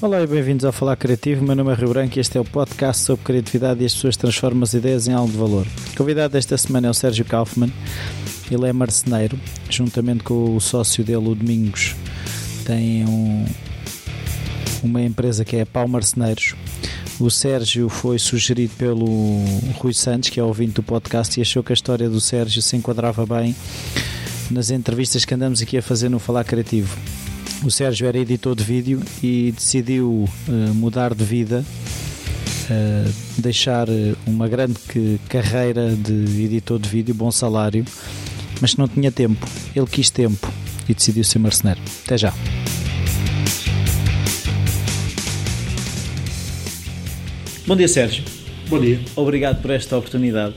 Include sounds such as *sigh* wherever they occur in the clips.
Olá e bem-vindos ao Falar Criativo. Meu nome é Rio Branco e este é o podcast sobre criatividade e as pessoas transformam as ideias em algo de valor. O convidado desta semana é o Sérgio Kaufmann. Ele é marceneiro, juntamente com o sócio dele, o Domingos, tem um, uma empresa que é Pau Marceneiros. O Sérgio foi sugerido pelo Rui Santos, que é ouvinte do podcast, e achou que a história do Sérgio se enquadrava bem nas entrevistas que andamos aqui a fazer no Falar Criativo. O Sérgio era editor de vídeo e decidiu uh, mudar de vida, uh, deixar uma grande que, carreira de editor de vídeo, bom salário, mas não tinha tempo. Ele quis tempo e decidiu ser marceneiro. Até já. Bom dia, Sérgio. Bom dia. Obrigado por esta oportunidade.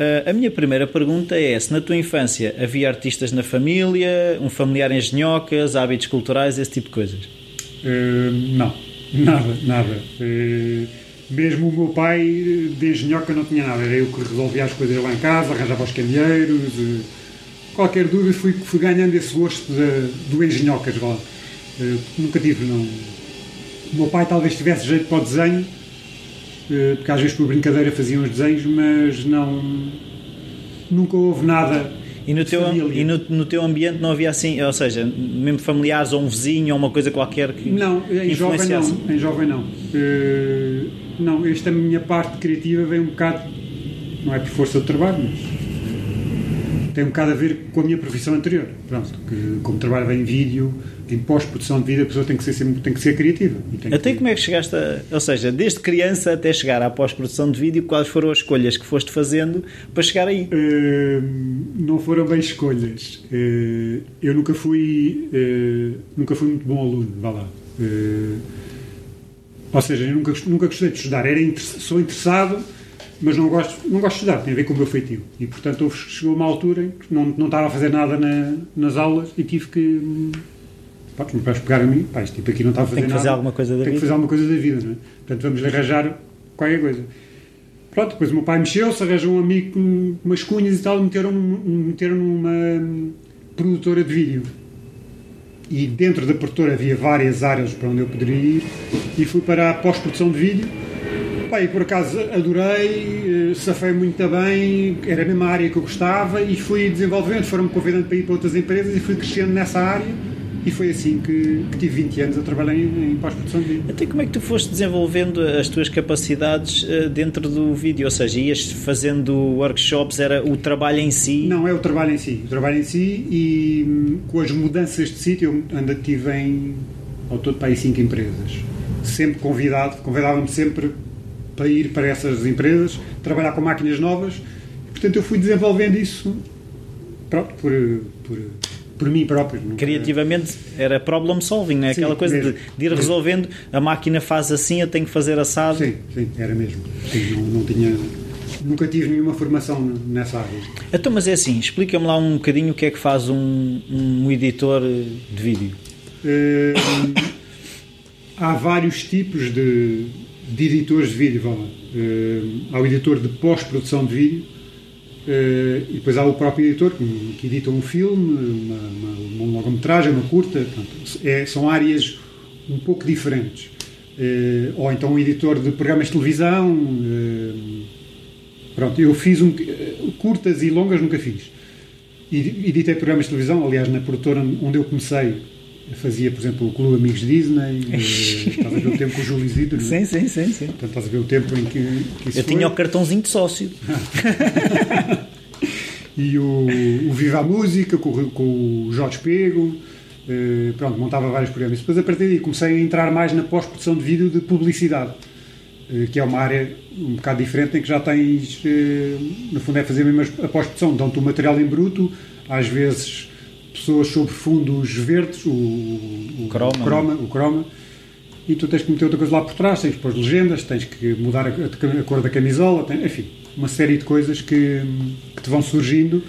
Uh, a minha primeira pergunta é se na tua infância havia artistas na família, um familiar em genhocas, hábitos culturais, esse tipo de coisas? Uh, não, nada, nada. Uh, mesmo o meu pai de engenhoca não tinha nada, era eu que resolvia as coisas lá em casa, arranjava os candeeiros. qualquer dúvida fui, fui ganhando esse gosto de, do engenhocas nunca tive, não. O meu pai talvez tivesse jeito para o desenho, eh, porque às vezes por brincadeira faziam os desenhos, mas não. Nunca houve nada. E no, teu, e no, no, teu ambiente não havia assim, ou seja, mesmo familiares ou um vizinho ou uma coisa qualquer que. Não, em jovem não. Em jovem não. Uh, não, esta minha parte criativa vem um bocado. Não é por força de trabalho, mas tem um bocado a ver com a minha profissão anterior. Pronto, que, como trabalho em vídeo, em pós-produção de vídeo, a pessoa tem que ser, sempre, tem que ser criativa. Até que... como é que chegaste a, Ou seja, desde criança até chegar à pós-produção de vídeo, quais foram as escolhas que foste fazendo para chegar aí? Uh, não foram bem escolhas. Uh, eu nunca fui, uh, nunca fui muito bom aluno, vá lá. ou seja, eu nunca, nunca gostei de estudar. Era, sou interessado mas não gosto, não gosto de estudar, tem a ver com o meu feitio. E, portanto, chegou uma altura em que não, não estava a fazer nada na, nas aulas e tive que. Pá, os meus pais pegaram a mim, pá, este tipo aqui não está a fazer nada. Tem que fazer nada, alguma coisa da tem vida. Tem que fazer alguma coisa da vida, não é? Portanto, vamos lhe arranjar qualquer coisa. Pronto, depois o meu pai mexeu-se, arranjou um amigo com umas cunhas e tal, e meteram, meteram numa produtora de vídeo. E dentro da produtora havia várias áreas para onde eu poderia ir, e fui para a pós-produção de vídeo Pá, e por acaso adorei, eh, safei muito bem, era a mesma área que eu gostava e fui desenvolvendo, foram-me convidando para ir para outras empresas e fui crescendo nessa área e foi assim que, que tive 20 anos a trabalhar em, em pós-produção de vídeo. Até como é que tu foste desenvolvendo as tuas capacidades eh, dentro do vídeo? Ou seja, ias fazendo workshops, era o trabalho em si? Não, é o trabalho em si. O trabalho em si e hum, com as mudanças de sítio, eu ainda tive em, ao todo para aí 5 empresas. Sempre convidado, convidava-me sempre para ir para essas empresas, trabalhar com máquinas novas. Portanto, eu fui desenvolvendo isso pronto, por, por, por mim próprio. Criativamente era problem solving, é? Sim, Aquela coisa de, de, ir resolvendo, a máquina faz assim, eu tenho que fazer assado. Sim, sim, era mesmo. Sim, não, não tinha nunca tive nenhuma formação nessa área. Então, mas é assim, explica-me lá um bocadinho o que é que faz um, um editor de vídeo. Uh, há vários tipos de, de editores de vídeo, vá lá. Uh, há o editor de pós-produção de vídeo uh, e depois há o próprio editor que, que edita um filme, uma, uma, uma longa-metragem, uma curta. Portanto, é, são áreas um pouco diferentes. Uh, ou então um editor de programas de televisão. pronto, eu fiz um, curtas e longas, nunca fiz. Editei programas de televisão, aliás, na produtora onde eu comecei, fazia, por exemplo, o Clube Amigos Disney, *laughs* eh, estás a ver o tempo com o Júlio Isidro, sim, sim, sim, sim. Portanto, estás a ver o tempo em que, que isso Eu foi. tinha o cartãozinho de sócio. *laughs* e o, o Viva a Música, com, com o Jorge Pego, eh, pronto, montava vários programas. Depois, a partir daí, comecei a entrar mais na pós-produção de vídeo de publicidade, eh, que é uma área um bocado diferente, em que já tens, eh, no fundo, é fazer mesmo a pós-produção, dão-te o material em bruto, às vezes pessoas sobre fundos verdes, o, o, croma, o, croma, o croma, e tu tens que meter outra coisa lá por trás, tens que pôr legendas, tens que mudar a, a, cor da camisola, tem, enfim, uma série de coisas que, que, te vão surgindo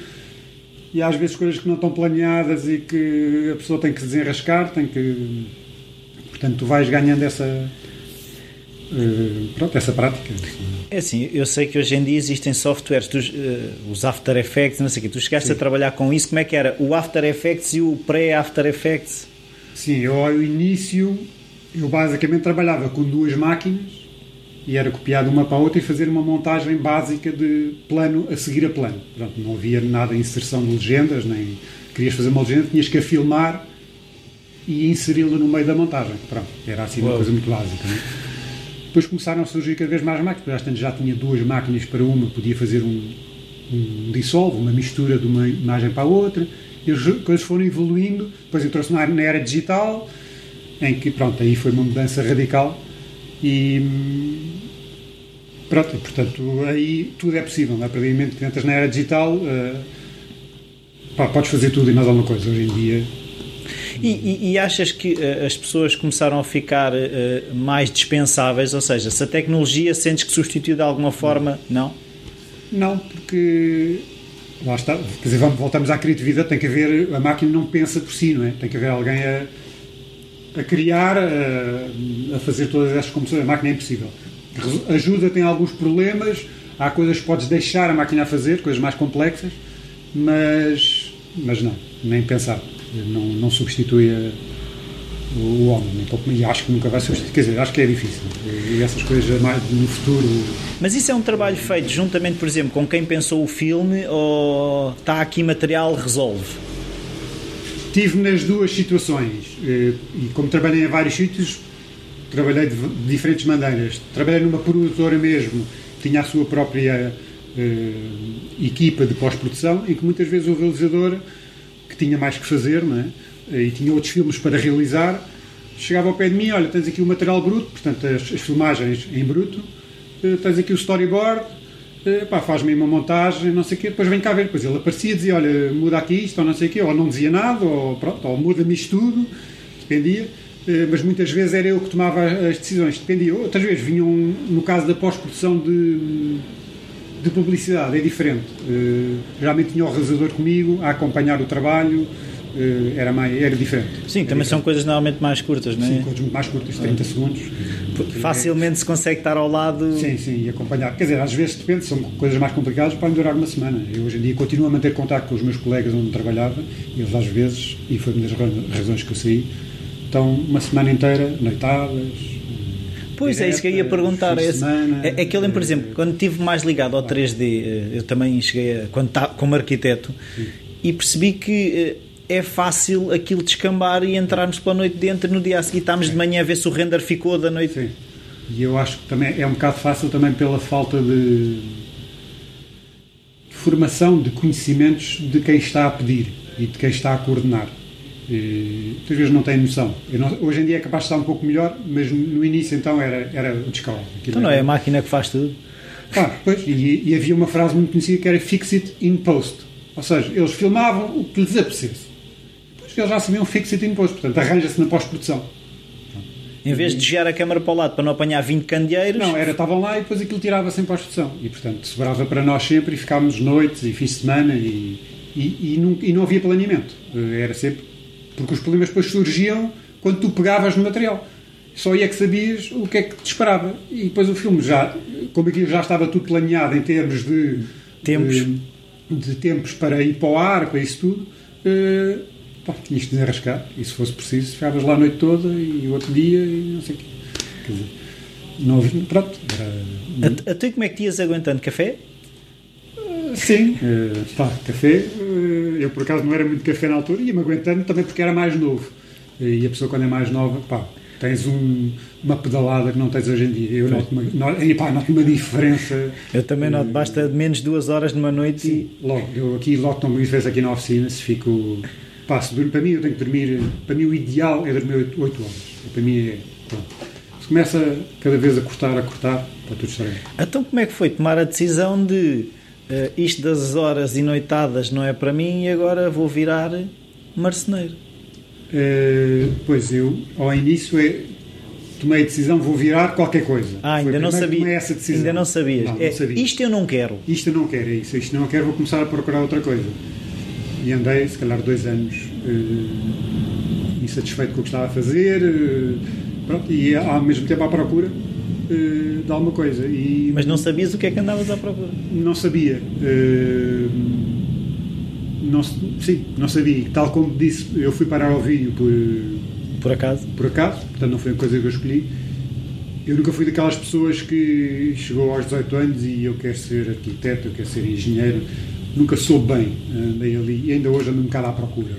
e às vezes coisas que não estão planeadas e que a pessoa tem que desenrascar, tem que. Portanto, tu vais ganhando essa, pronto, essa prática. É assim, eu sei que hoje em dia existem softwares, tu, uh, os After Effects, não sei o quê, tu chegaste Sim. a trabalhar com isso, como é que era? O After Effects e o pré-After Effects? Sim, eu ao início eu basicamente trabalhava com duas máquinas e era copiar de uma para a outra e fazer uma montagem básica de plano a seguir a plano. Pronto, não havia nada de inserção de legendas, nem querias fazer uma legenda, tinhas que a filmar e inseri-la no meio da montagem. Pronto, era assim uma Uau. coisa muito básica. não é? Depois começaram a surgir cada vez mais máquinas, às tantas já tinha duas máquinas para uma, podia fazer um, um dissolve, uma mistura de uma imagem para a outra, e as coisas foram evoluindo, depois entrou-se na na era digital, em que, pronto, aí foi uma mudança radical e hum, pronto, portanto, aí tudo é possível, não é? A partir do momento que entras na era digital, eh, pá, podes fazer tudo e mais alguma coisa. Hoje em dia, E, e- e achas que eh, as pessoas começaram a ficar eh, mais dispensáveis? Ou seja, se a tecnologia sentes que substitui de alguma forma, não? não, porque lá está, quer dizer, voltamos à criatividade, tem que haver, a máquina não pensa por si, não é? Tem que haver alguém a, a criar, a, a fazer todas essas composições. A máquina é impossível. Ajuda, tem alguns problemas, há coisas que podes deixar a máquina a fazer, coisas mais complexas, mas, mas não, nem pensar. Não, não substitui a- o homem, nem pouco, e acho que nunca vai substituir. Quer dizer, acho que é difícil. E essas coisas mais no futuro. Mas isso é um trabalho feito juntamente, por exemplo, com quem pensou o filme ou está aqui material, resolve? Tive nas duas situações eh, e como trabalhei em vários sítios, trabalhei de diferentes maneiras. Trabalhei numa produtora mesmo, que tinha a sua própria eh, equipa de pós-produção, em que muitas vezes o realizador, tinha mais que fazer, é? Eh, e tinha outros filmes para realizar, chegava ao pé de mim, olha, tens aqui o material bruto, portanto as, as filmagens em bruto, eh, tens aqui o storyboard, eh, faz-me uma montagem, não sei o quê, depois vem cá ver. Depois ele aparecia e dizia, olha, muda aqui isto, ou não sei o quê, ou não dizia nada, ou pronto, ou muda-me isto tudo, dependia. Eh, Mas muitas vezes era eu que tomava as decisões, dependia. Outras vezes vinham, no caso da pós-produção de, de publicidade, é diferente. Eh, Geralmente tinha o realizador comigo a acompanhar o trabalho, eh, era, mais, era diferente. Sim, Era também são diferente. coisas normalmente mais curtas, não é? Sim, coisas mais curtas, 30 segundos. Facilmente se consegue estar ao lado. Sim, sim, e acompanhar. Quer dizer, às vezes depende, são coisas mais complicadas, podem durar uma semana. Eu hoje em dia continuo a manter contato com os meus colegas onde trabalhava, e eles às vezes, e foi uma das ra- razões que eu saí, estão uma semana inteira, noitadas. Pois é, isso que eu ia perguntar. É, semana, é, é que eu lembro, por eh, exemplo, quando estive mais ligado ao 3D, eh, eu também cheguei a, quando tá, como arquiteto e percebi que eh, é fácil aquilo descambar e entrarmos pela noite dentro e no dia a seguir estamos de manhã a ver se o render ficou da noite. Sim. E eu acho que também é um bocado fácil também pela falta de formação de conhecimentos de quem está a pedir e de quem está a coordenar. E, muitas vezes não tem noção. Não- hoje em dia é capaz de estar um pouco melhor, mas no início então era, era o descalço. Então não é a máquina que faz tudo. Claro, pois, e, e havia uma frase muito conhecida que era fix it in post. Ou seja, eles filmavam o que lhes apetecesse. Depois eles já sabiam fix it in post, portanto arranja-se na pós-produção. Em vez de desviar a câmara para o lado para não apanhar 20 candeeiros, Não, era, estavam lá e depois aquilo tirava-se em pós-produção. E portanto sobrava para nós sempre e ficávamos noites e fins de semana e, e, e, não, e não havia planeamento. Eh, Era sempre. Porque os problemas depois surgiam quando tu pegavas no material. Só aí é que sabias o que é que te esperava. E depois o filme já, como aquilo já estava tudo planeado em termos de Tempos. de, de tempos para ir para o ar, para isso tudo, eh, pá, tinhas de desenrascar. E se fosse preciso, ficavas lá a noite toda e o outro dia e não sei o quê. Quer dizer, não havia. Pronto, era. a, a tu como é que te ias aguentando café? Sim, eh, pá, café. Eh, eu por acaso não era muito café na altura, ia-me aguentando também porque era mais novo. E a pessoa quando é mais nova, pá, tens um- uma pedalada que não tens hoje em dia. Eu noto uma, no- e, pá, noto uma diferença. Eu também noto, basta de menos duas horas numa noite Sim, logo, eu aqui logo tomo uma diferença aqui na oficina, se fico. Pá, se durmo- para mim eu tenho que dormir. Para mim o ideal é dormir 8, horas. Para mim é. Pronto. Se começa cada vez a cortar, a cortar, está tudo estranho. e... Então como é que foi tomar a decisão de eh, isto das horas e noitadas não é para mim e agora vou virar marceneiro? Eh, pois eu, ao início, é, tomei a decisão, vou virar qualquer coisa. Ah, ainda não sabia. essa decisão. Ainda não sabias. Não, não É, sabia. Isto eu não quero. Isto eu não quero, é isso. Isto não quero, vou começar a procurar outra coisa. E andei, se calhar, dois anos eh, insatisfeito com o que estava a fazer, eh, pronto, e ao mesmo tempo à procura eh, de alguma coisa. E Mas não sabias o que é que andavas à procura. não sabia. eh, não, sim, não sabia. Tal como disse, eu fui parar ao vídeo por, Por acaso? Por acaso, portanto não foi uma coisa que eu escolhi. Eu nunca fui daquelas pessoas que chegou aos 18 anos e eu quero ser arquiteto, eu quero ser engenheiro. Nunca soube bem, andei ali e ainda hoje ando um bocado à procura.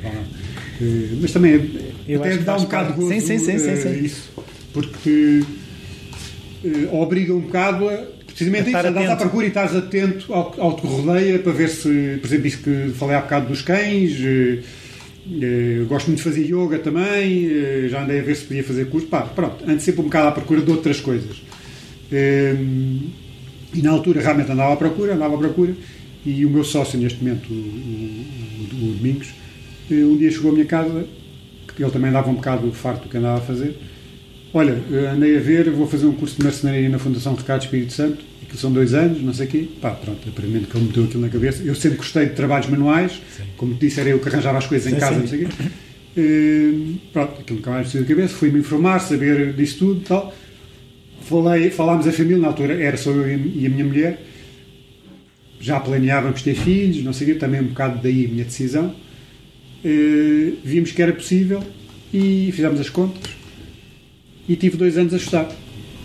Uh, mas também eu até dá um bocado de gozo sim, sim, sim, sim, sim. Uh, isso, porque uh, obriga um bocado a precisamente isso, andas à procura e estás atento ao, ao que rodeia para ver se, por exemplo, isso que falei há bocado dos cães. Uh, gosto muito de fazer yoga também, uh, já andei a ver se podia fazer curso. Pá, pronto, ando sempre um bocado à procura de outras coisas. Uh, e na altura realmente andava à procura, andava à procura, e o meu sócio neste momento, o, o, o Domingos, um dia chegou à minha casa, que ele também andava um bocado farto do que andava a fazer. Olha, andei a ver, vou fazer um curso de marcenaria na Fundação Ricardo Espírito Santo, que são dois anos, não sei o quê. Pá, pronto, aparentemente que ele meteu aquilo na cabeça. Eu sempre gostei de trabalhos manuais, sim. como te disse, era eu que arranjava as coisas sim, em casa, sim. não sei o quê. Uh, pronto, aquilo que mais na cabeça, fui-me informar, saber disso tudo e tal. Falei, falámos a família, na altura era só eu e a minha mulher. Já planeávamos ter filhos, não sei o quê, também um bocado daí a minha decisão. Uh, vimos que era possível e fizemos as contas e tive dois anos a estudar.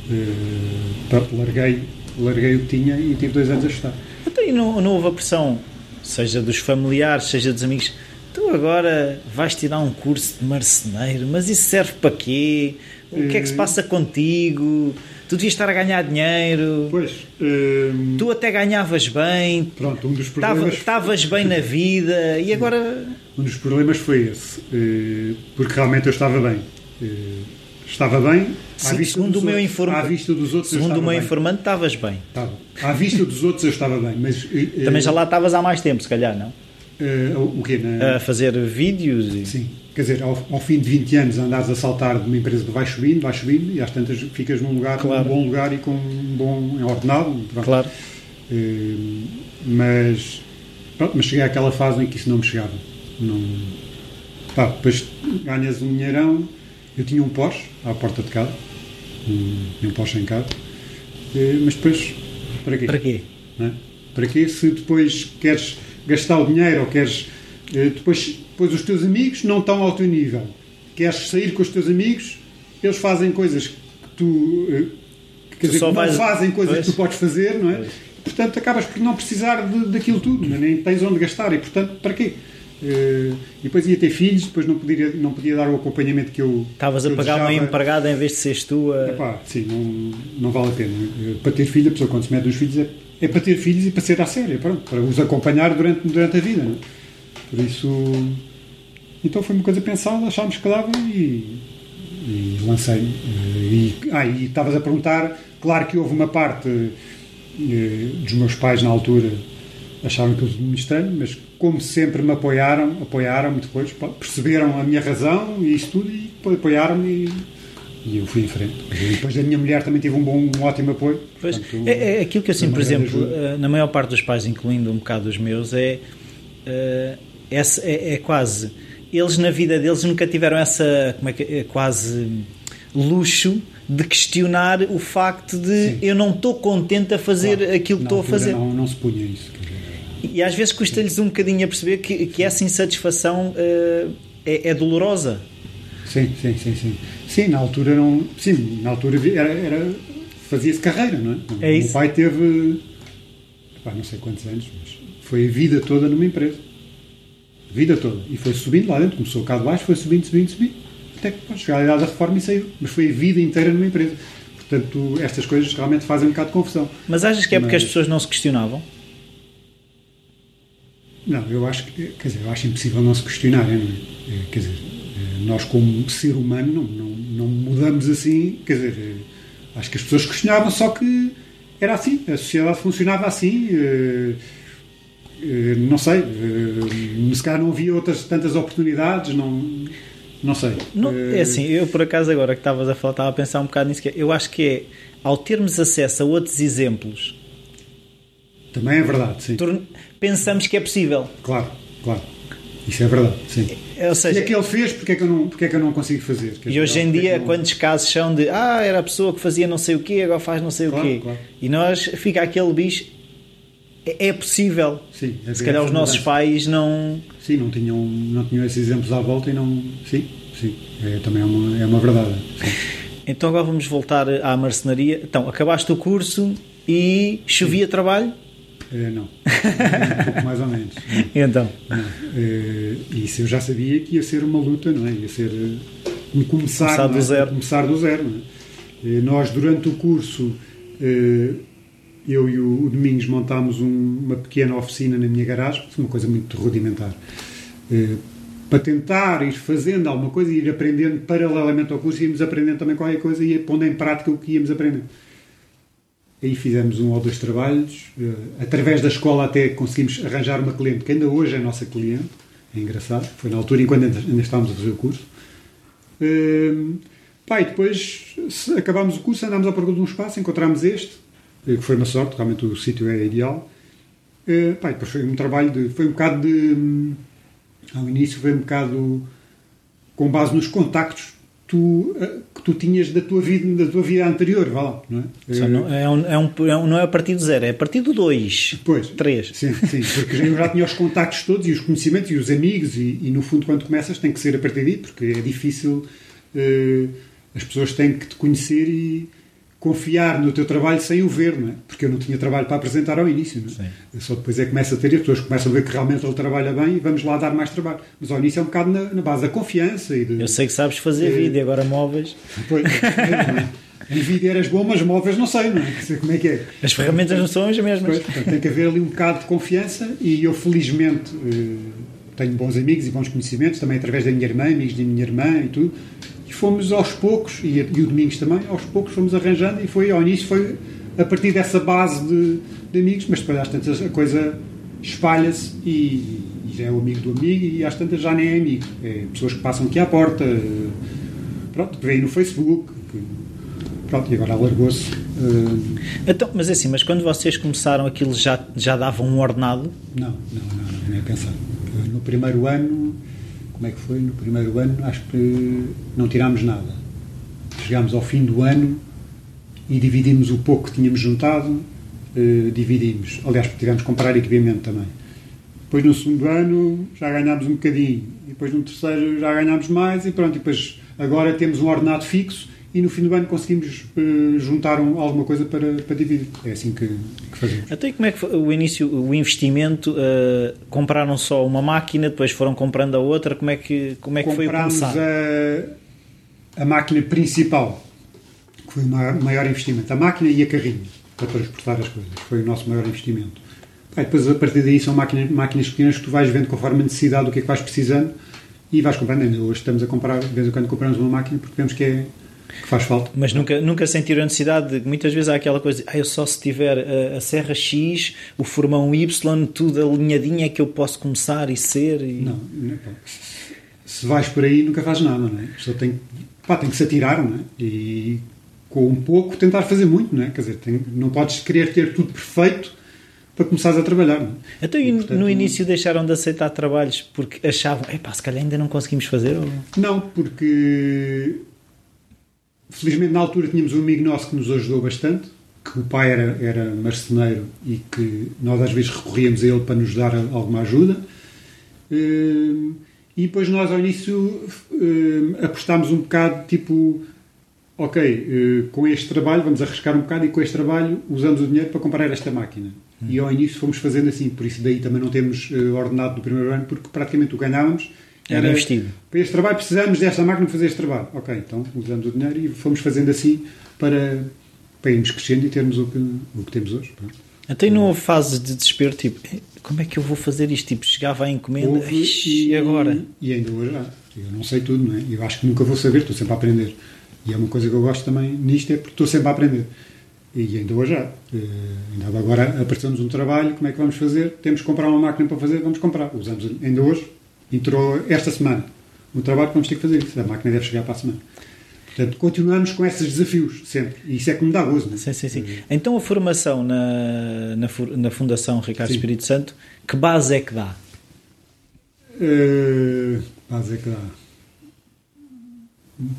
Uh, larguei larguei o que tinha e tive dois anos a estudar. Então, e não, não houve a pressão, seja dos familiares, seja dos amigos, tu agora vais tirar um curso de marceneiro, mas isso serve para quê? O que é que se eh, passa contigo? Tu devias estar a ganhar dinheiro. Pois. Tu até ganhavas bem. Pronto, um dos problemas. Estavas bem na vida e agora. Um dos problemas foi esse. Porque realmente eu estava bem. Estava bem. Sim, segundo o meu informante. À vista dos outros Segundo o meu bem. informante, estavas bem. Estava. À vista dos outros eu estava bem. Mas, uh, Também já lá estavas há mais tempo, se calhar, não? Uh, o quê? Na... A fazer vídeos e... Sim. Quer dizer, ao, ao, fim de 20 anos andares a saltar de uma empresa que vai subindo, vai subindo e às tantas ficas num lugar, claro. num bom lugar e com um bom ordenado. Pronto. Claro. Uh, mas, pronto, mas cheguei àquela fase em que isso não me chegava. Não, pá, depois ganhas um dinheirão. Eu tinha um Porsche à porta de casa um, um Porsche em casa. Mas depois, para quê? Para quê? É? Para quê se depois queres gastar o dinheiro ou queres. Eh, depois, depois os teus amigos não estão ao teu nível. Queres sair com os teus amigos, eles fazem coisas que tu. Eh, quer tu dizer, não vais... fazem coisas pois. que tu podes fazer, não é? Pois. Portanto, acabas por não precisar de, daquilo tudo, é? nem tens onde gastar e, portanto, para quê? Uh, e depois ia ter filhos, depois não podia, não podia dar o acompanhamento que eu. Estavas a pagar uma empregada em vez de seres tu a. Epá, sim, não, não vale a pena. Eh, para ter filhos, a pessoa quando se mete nos filhos é, é para ter filhos e para ser à séria, pronto, para os acompanhar durante, durante a vida. Não? É? Por isso. Então foi uma coisa pensada, achámos que dava e, e lancei-me. Eh, e, ah, e estavas a perguntar, claro que houve uma parte dos meus pais na altura acharam aquilo muito estranho, mas como sempre me apoiaram, apoiaram-me depois, perceberam a minha razão e isso tudo e apoiaram-me e, e, eu fui em frente. E depois da minha mulher também tive um bom, um ótimo apoio. Portanto, é, é, aquilo que eu sinto, por exemplo, eh, na maior parte dos pais, incluindo um bocado os meus, é, é, é, é quase eles na vida deles nunca tiveram essa como é que é, quase luxo de questionar o facto de Sim. eu não estou contente a fazer claro, aquilo que estou a fazer. Não, não se punha isso. E às vezes custa-lhes um bocadinho a perceber que, que essa insatisfação uh, é, é, dolorosa. Sim, sim, sim, sim. Sim, na altura não. Sim, na altura era, era fazia-se carreira, não é? É isso. O pai teve. Pá, não sei quantos anos, mas foi a vida toda numa empresa. A vida toda. E foi subindo lá dentro, começou cá de baixo, foi subindo, subindo, subindo, até que chegar à idade da reforma e saiu. Mas foi a vida inteira numa empresa. Portanto, estas coisas realmente fazem um bocado de confusão. Mas achas que é porque mas... as pessoas não se questionavam? Não, eu acho que, quer dizer, eu acho impossível não se questionar, não é? é quer dizer, é, nós como ser humano não, não, não mudamos assim, quer dizer, é, acho que as pessoas questionavam, só que era assim, a sociedade funcionava assim, não sei, se calhar não havia outras tantas oportunidades, não, não sei. Não, é assim, eu por acaso agora que estavas a falar, estava a pensar um bocado nisso, que eu acho que é, ao termos acesso a outros exemplos também é verdade, sim. Pensamos que é possível. Claro, claro. Isso é verdade, sim. Ou seja, e é que ele fez, porque é que eu não, porque é que eu não consigo fazer? Quer e hoje em dia, não... quantos casos são de ah, era a pessoa que fazia não sei o quê, agora faz não sei claro, o quê. Claro. E nós fica aquele bicho. É, é possível. Sim, Se calhar os nossos pais não. Sim, não tinham, não tinham esses exemplos à volta e não. Sim, sim. É, também é uma, é uma verdade. Sim. *laughs* Então agora vamos voltar à marcenaria. Então, acabaste o curso e chovia sim. trabalho? É, não. um pouco mais ou menos. Não. *laughs* Então? Não. É, isso eu já sabia que ia ser uma luta, não é? Ia ser um começar, começar do é? zero. Começar do zero é? Nós, durante o curso, eu e o Domingos montámos um, uma pequena oficina na minha garagem, uma coisa muito rudimentar para tentar ir fazendo alguma coisa e ir aprendendo paralelamente ao curso, íamos aprendendo também qualquer coisa e pondo em prática o que íamos aprendendo. Aí fizemos um ou dois trabalhos. Uh, através da escola até conseguimos arranjar uma cliente que ainda hoje é nossa cliente. É engraçado. Foi na altura enquanto ainda, estávamos a fazer o curso. Uh, pá, e depois acabámos o curso, andámos à procura de um espaço, encontramos este, que foi uma sorte, realmente o sítio é ideal. Uh, pá, depois foi um trabalho de... Foi um bocado de ao início foi um bocado com base nos contactos tu, eh, que tu tinhas da tua vida, da tua vida anterior, vá lá, não é? Não é, um, é, um, é um, não é a partir do zero, é a partir do dois, pois, três. Sim, sim, porque eu já tinha os contactos todos e os conhecimentos e os amigos e, e, no fundo quando começas tem que ser a partir daí, porque é difícil, uh, as pessoas têm que te conhecer e confiar no teu trabalho sem o ver, não é? Porque eu não tinha trabalho para apresentar ao início, não é? Só depois é que começa a ter as pessoas começam a ver que realmente ele trabalha bem e vamos lá dar mais trabalho. Mas ao início é um bocado na, na base da confiança e de, Eu sei que sabes fazer é, vídeo, agora móveis... Pois, é, em vídeo eras bom, mas móveis não sei, não é? Sei como é que é. As ferramentas não são as mesmas. Pois, portanto, tem que haver ali um bocado de confiança e eu felizmente eh, tenho bons amigos e bons conhecimentos, também através da minha irmã, amigos da minha irmã e tudo, e fomos aos poucos, e, e o Domingos também, aos poucos fomos arranjando, e foi ao início foi a partir dessa base de, de amigos, mas depois às tantas a coisa espalha-se e, e, já é o amigo do amigo, e às tantas já nem é amigo. É pessoas que passam aqui à porta, pronto, vêm no Facebook, pronto, e agora alargou-se. Uh... Então, mas é assim, mas quando vocês começaram aquilo já, já davam um ordenado? Não, não, não, não nem é pensar. No primeiro ano como é que foi? No primeiro ano, acho que não tirámos nada. Chegámos ao fim do ano e dividimos o pouco que tínhamos juntado, eh, dividimos. Aliás, tivemos que comprar equipamento também. Depois, no segundo ano, já ganhámos um bocadinho. E depois, no terceiro, já ganhámos mais. E pronto, e depois, agora temos um ordenado fixo e no fim do ano conseguimos uh, juntar um, alguma coisa para, para dividir. É assim que, que fazemos. Até como é que foi o início, o investimento? Uh, compraram só uma máquina, depois foram comprando a outra. Como é que, como é que foi o começar? A, a máquina principal, que foi o maior, investimento. A máquina e a carrinha, para transportar as coisas. Foi o nosso maior investimento. depois, a partir daí, são máquinas, máquinas pequenas que tu vais vendo conforme a necessidade do que é que vais precisando e vais comprando. Hoje estamos a comprar, de vez em quando compramos uma máquina porque vemos que é que faz falta. Mas nunca, nunca sentiram a necessidade de. Muitas vezes há aquela coisa de. Ah, eu só se tiver a, a Serra X, o formão Y, tudo alinhadinho é que eu posso começar e ser. E... Não, não, se vais por aí nunca fazes nada, não é? Pessoa tem, pá, tem que se atirar, não é? E com um pouco tentar fazer muito, não é? Quer dizer, tem, não podes querer ter tudo perfeito para começares a trabalhar. Não é? Então, e, portanto, no início deixaram de aceitar trabalhos porque achavam, epá, se calhar ainda não conseguimos fazer? Ou... Não, porque Felizmente, na altura, tínhamos um amigo nosso que nos ajudou bastante, que o pai era, era marceneiro e que nós às vezes recorríamos a ele para nos dar alguma ajuda. Hum, e depois nós, ao início, hum, apostámos um bocado, tipo, ok, hum, com este trabalho vamos arriscar um bocado e com este trabalho usamos o dinheiro para comprar esta máquina. E ao início fomos fazendo assim, por isso daí também não temos ordenado no primeiro ano, porque praticamente o ganhávamos era, investido. Para este trabalho precisamos desta máquina para fazer este trabalho. Ok, então usamos o dinheiro e fomos fazendo assim para, para irmos crescendo e termos o que, o que temos hoje. Pronto. Até não houve fase de desespero, tipo, como é que eu vou fazer isto? Tipo, chegava a encomenda houve, e, agora? E, ainda hoje. Eu não sei tudo, não é? Eu acho que nunca vou saber, estou sempre a aprender. E é uma coisa que eu gosto também nisto, é porque estou sempre a aprender. E ainda hoje há. Uh, ainda agora aparecemos um trabalho, como é que vamos fazer? Temos que comprar uma máquina para fazer, vamos comprar. Usamos ainda hoje, entrou esta semana. O trabalho que vamos ter que fazer isso. A máquina deve chegar para a semana. Portanto, continuamos com esses desafios sempre. E isso é que me dá gozo. É? Sim, sim, sim. Então, a formação na, na, na Fundação Ricardo sim. Espírito Santo, que base é que dá? Uh, base é que dá?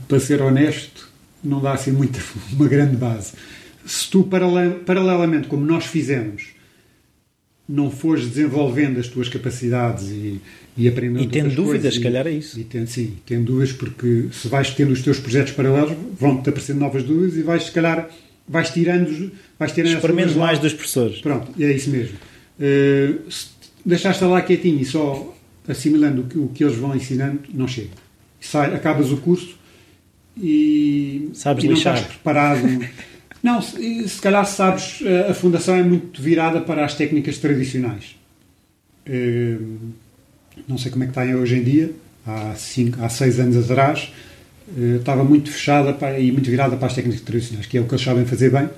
Para ser honesto, não dá assim muita, *laughs* uma grande base. Se tu, paralelamente, como nós fizemos, não fores desenvolvendo as tuas capacidades e, e aprendendo E tendo dúvidas, se calhar é isso. E tem, sim, tendo dúvidas, porque se vais tendo os teus projetos paralelos, vão-te aparecendo novas dúvidas e vais, se calhar, vais tirando, vais tirando essas Experimento dúvidas lá. mais dos professores. Pronto, é isso mesmo. Uh, se deixaste lá quietinho e só assimilando o que, o que eles vão ensinando, não chega. Sai, acabas o curso e, Sabes e não lixar. estás preparado. *laughs* não, se, se calhar sabes, a fundação é muito virada para as técnicas tradicionais. Uh, não sei como é que está hoje em dia, há, cinco, há seis anos atrás, uh, estava muito fechada para, e muito virada para as técnicas tradicionais, que é o que eles sabem fazer bem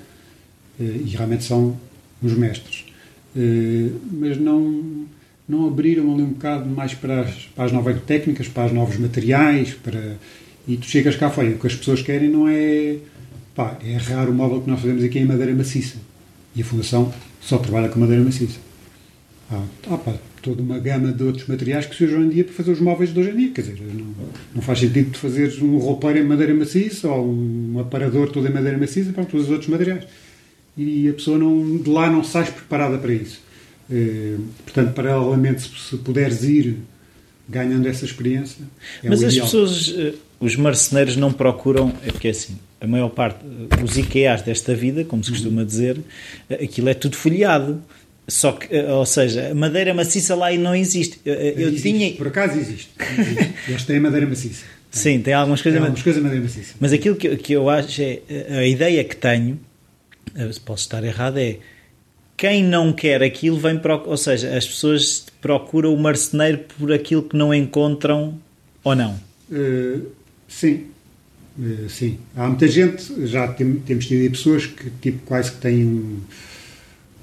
e realmente são os mestres. Mas não, não abriram ali um bocado mais para as, para as novas técnicas, para os novos materiais, para, e tu chegas cá fora, o que as pessoas querem não é pá, é raro o móvel que nós fazemos aqui em madeira maciça. E a Fundação só trabalha com madeira maciça. Ah, ah, pá, toda uma gama de outros materiais que se usam hoje em dia para fazer os móveis de hoje em dia. Quer dizer, não, não faz sentido tu fazeres um roupeiro em madeira maciça ou um aparador todo em madeira maciça para todos os outros materiais. E a pessoa não, de lá não sai preparada para isso. Eh, portanto, paralelamente, se, se puderes ir ganhando essa experiência, é Mas as ideal. pessoas, eh, os marceneiros não procuram, é porque é assim, a maior parte, eh, os IKEAs desta vida, como se costuma dizer, eh, aquilo é tudo folheado. Só que, ou seja, madeira maciça lá não existe. Eu Existe, tinha. Por acaso existe. *laughs* Eles têm madeira maciça. Sim, tem algumas Tem coisas. algumas coisas de madeira maciça. Mas aquilo que, eu- que eu acho é. A ideia que tenho, se posso estar errado, é. Quem não quer aquilo vem para. Ou seja, as pessoas procuram o marceneiro por aquilo que não encontram ou não. Uh, sim. Uh, sim. Há muita gente, já tem- temos tido aí pessoas que tipo quase que têm um.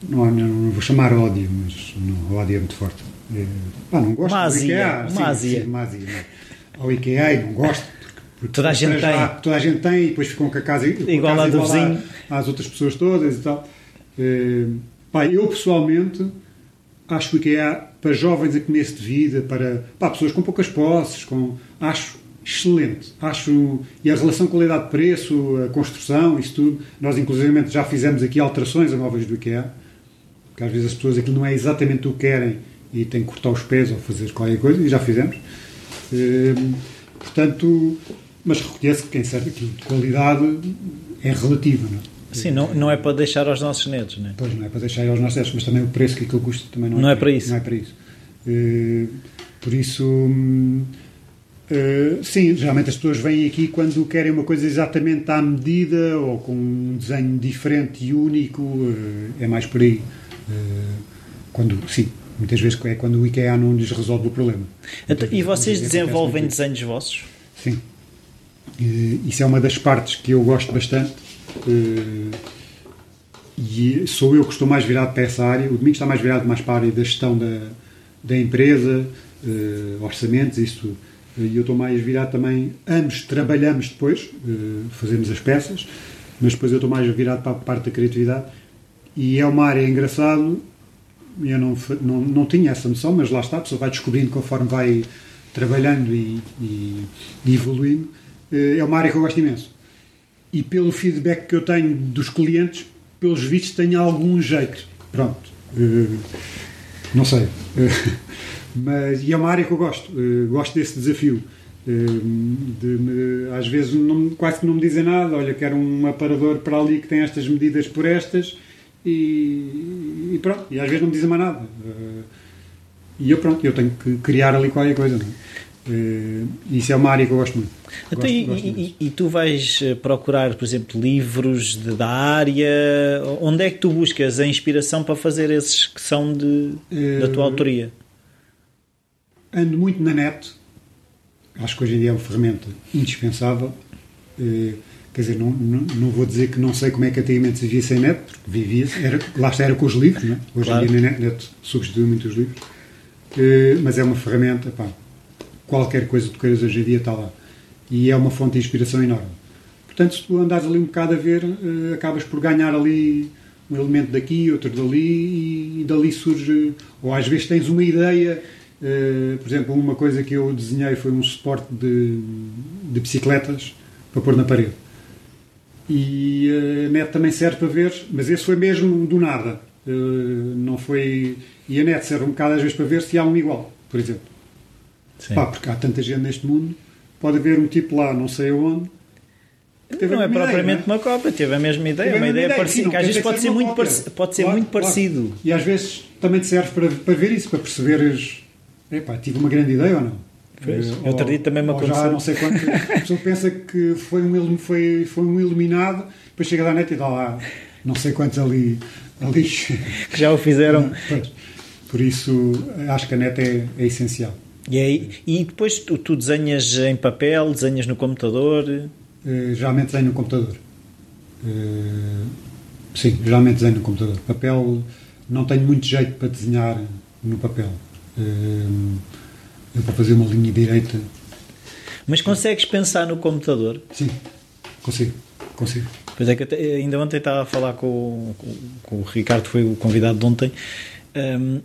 Não, não, não vou chamar ódio, mas não, ódio é muito forte. Uh, pá, não gosto Uma do IKEA. sim, sim, não. Ao IKEA e não gosto. Porque, porque Toda a gente tem. toda a gente tem e depois ficam com a casa com a Igual casa do igual vizinho. às outras pessoas todas e tal. Uh, eu pessoalmente acho que IKEA para jovens a começo de vida, para pá, pessoas com poucas posses, com, acho excelente. Acho, e a relação qualidade-preço, a construção, isso tudo. Nós, inclusive, já fizemos aqui alterações a móveis do IKEA, porque às vezes as pessoas aquilo não é exatamente o que querem e têm que cortar os pés ou fazer qualquer coisa, e já fizemos. Hum, portanto, mas reconheço que quem serve aquilo de qualidade é relativo, não é? Sim, não, não é para deixar aos nossos netos, não é? Pois não é para deixar aos nossos testes, mas também o preço que aquilo custa também não, Não é para isso. Não é para isso. Eh, por isso, eh, sim, geralmente as pessoas vêm aqui quando querem uma coisa exatamente à medida ou com um desenho diferente e único, eh, é mais por aí. Quando, sim, muitas vezes é quando o IKEA não lhes resolve o problema. Então, e vocês desenvolvem desenhos vossos? Sim. Isso é uma das partes que eu gosto bastante. Eh, E sou eu que estou mais virado para essa área. O Domingos está mais virado mais para a área da gestão da, da empresa, eh, orçamentos, isso tudo. E eu estou mais virado também. Ambos trabalhamos depois, eh, fazemos as peças, mas depois eu estou mais virado para a parte da criatividade. E é uma área engraçado. Eu não, não, não tinha essa noção, mas lá está, a pessoa vai descobrindo conforme vai trabalhando e, e- e evoluindo. Eh, É uma área que eu gosto imenso. E pelo feedback que eu tenho dos clientes, pelos vistos, tenho algum jeito. Pronto. Eh, não sei. Eh, *laughs* mas, e é uma área que eu gosto. Eh, gosto desse desafio. De às vezes não- quase que não me dizem nada. Olha, quero um aparador para ali que tem estas medidas por estas. E, e pronto. E às vezes não me dizem mais nada. E eu pronto, eu tenho que criar ali qualquer coisa. Não é? Eh, isso é uma área que eu gosto muito. Então, Gosto- e, gosto e- e- tu vais eh, procurar, por exemplo, livros de- da área? Onde é que tu buscas a inspiração para fazer esses que são de, da tua Eh, autoria? ando muito na net. Acho que hoje em dia é uma ferramenta indispensável. Eh, quer dizer, não, não, não vou dizer que não sei como é que antigamente se vivia sem net, porque vivia-se. Era, lá está, era com os livros, não é? Hoje Claro. em dia na net, net substitui muito os livros. Mas é uma ferramenta, pá, qualquer coisa que tu queiras hoje em dia está lá. E é uma fonte de inspiração enorme. Portanto, se tu andares ali um bocado a ver, eh, acabas por ganhar ali um elemento daqui, outro dali, e, e dali surge. Ou às vezes tens uma ideia. eh, por exemplo, uma coisa que eu desenhei foi um suporte de, de bicicletas para pôr na parede. E a net também serve para ver, mas esse foi mesmo do nada. eh, não foi. E a net serve um bocado às vezes para ver se há um igual, por exemplo. Pá, porque há tanta gente neste mundo, pode haver um tipo lá, não sei a não é propriamente ideia, uma cópia, teve a mesma ideia, uma mesma ideia ideia, parecida, que não às vezes pode ser muito, uma pareci- cópia. pode ser Claro, muito claro. parecido. E às vezes também te serve para, para ver isso, para perceberes. Epá, tive uma grande ideia ou não? Pois, eu outro dia também me ou Já aconteceu. não sei quanto. A pessoa pensa que foi um, foi, foi um iluminado, depois chega da net e dá lá não sei quantos ali. ali. *laughs* Que já o fizeram. Pois. Por isso, acho que a net é, é essencial. E, aí, e depois tu, tu desenhas em papel, desenhas no computador. Eh, geralmente desenho no computador. Eh, sim, geralmente desenho no computador. Papel, não tenho muito jeito para desenhar no papel. Eh, eu para fazer uma linha direita, Mas consegues pensar no computador? sim, consigo, consigo. Pois é que ainda ontem estava a falar com, o- com, com o Ricardo, que foi o convidado de ontem, hum,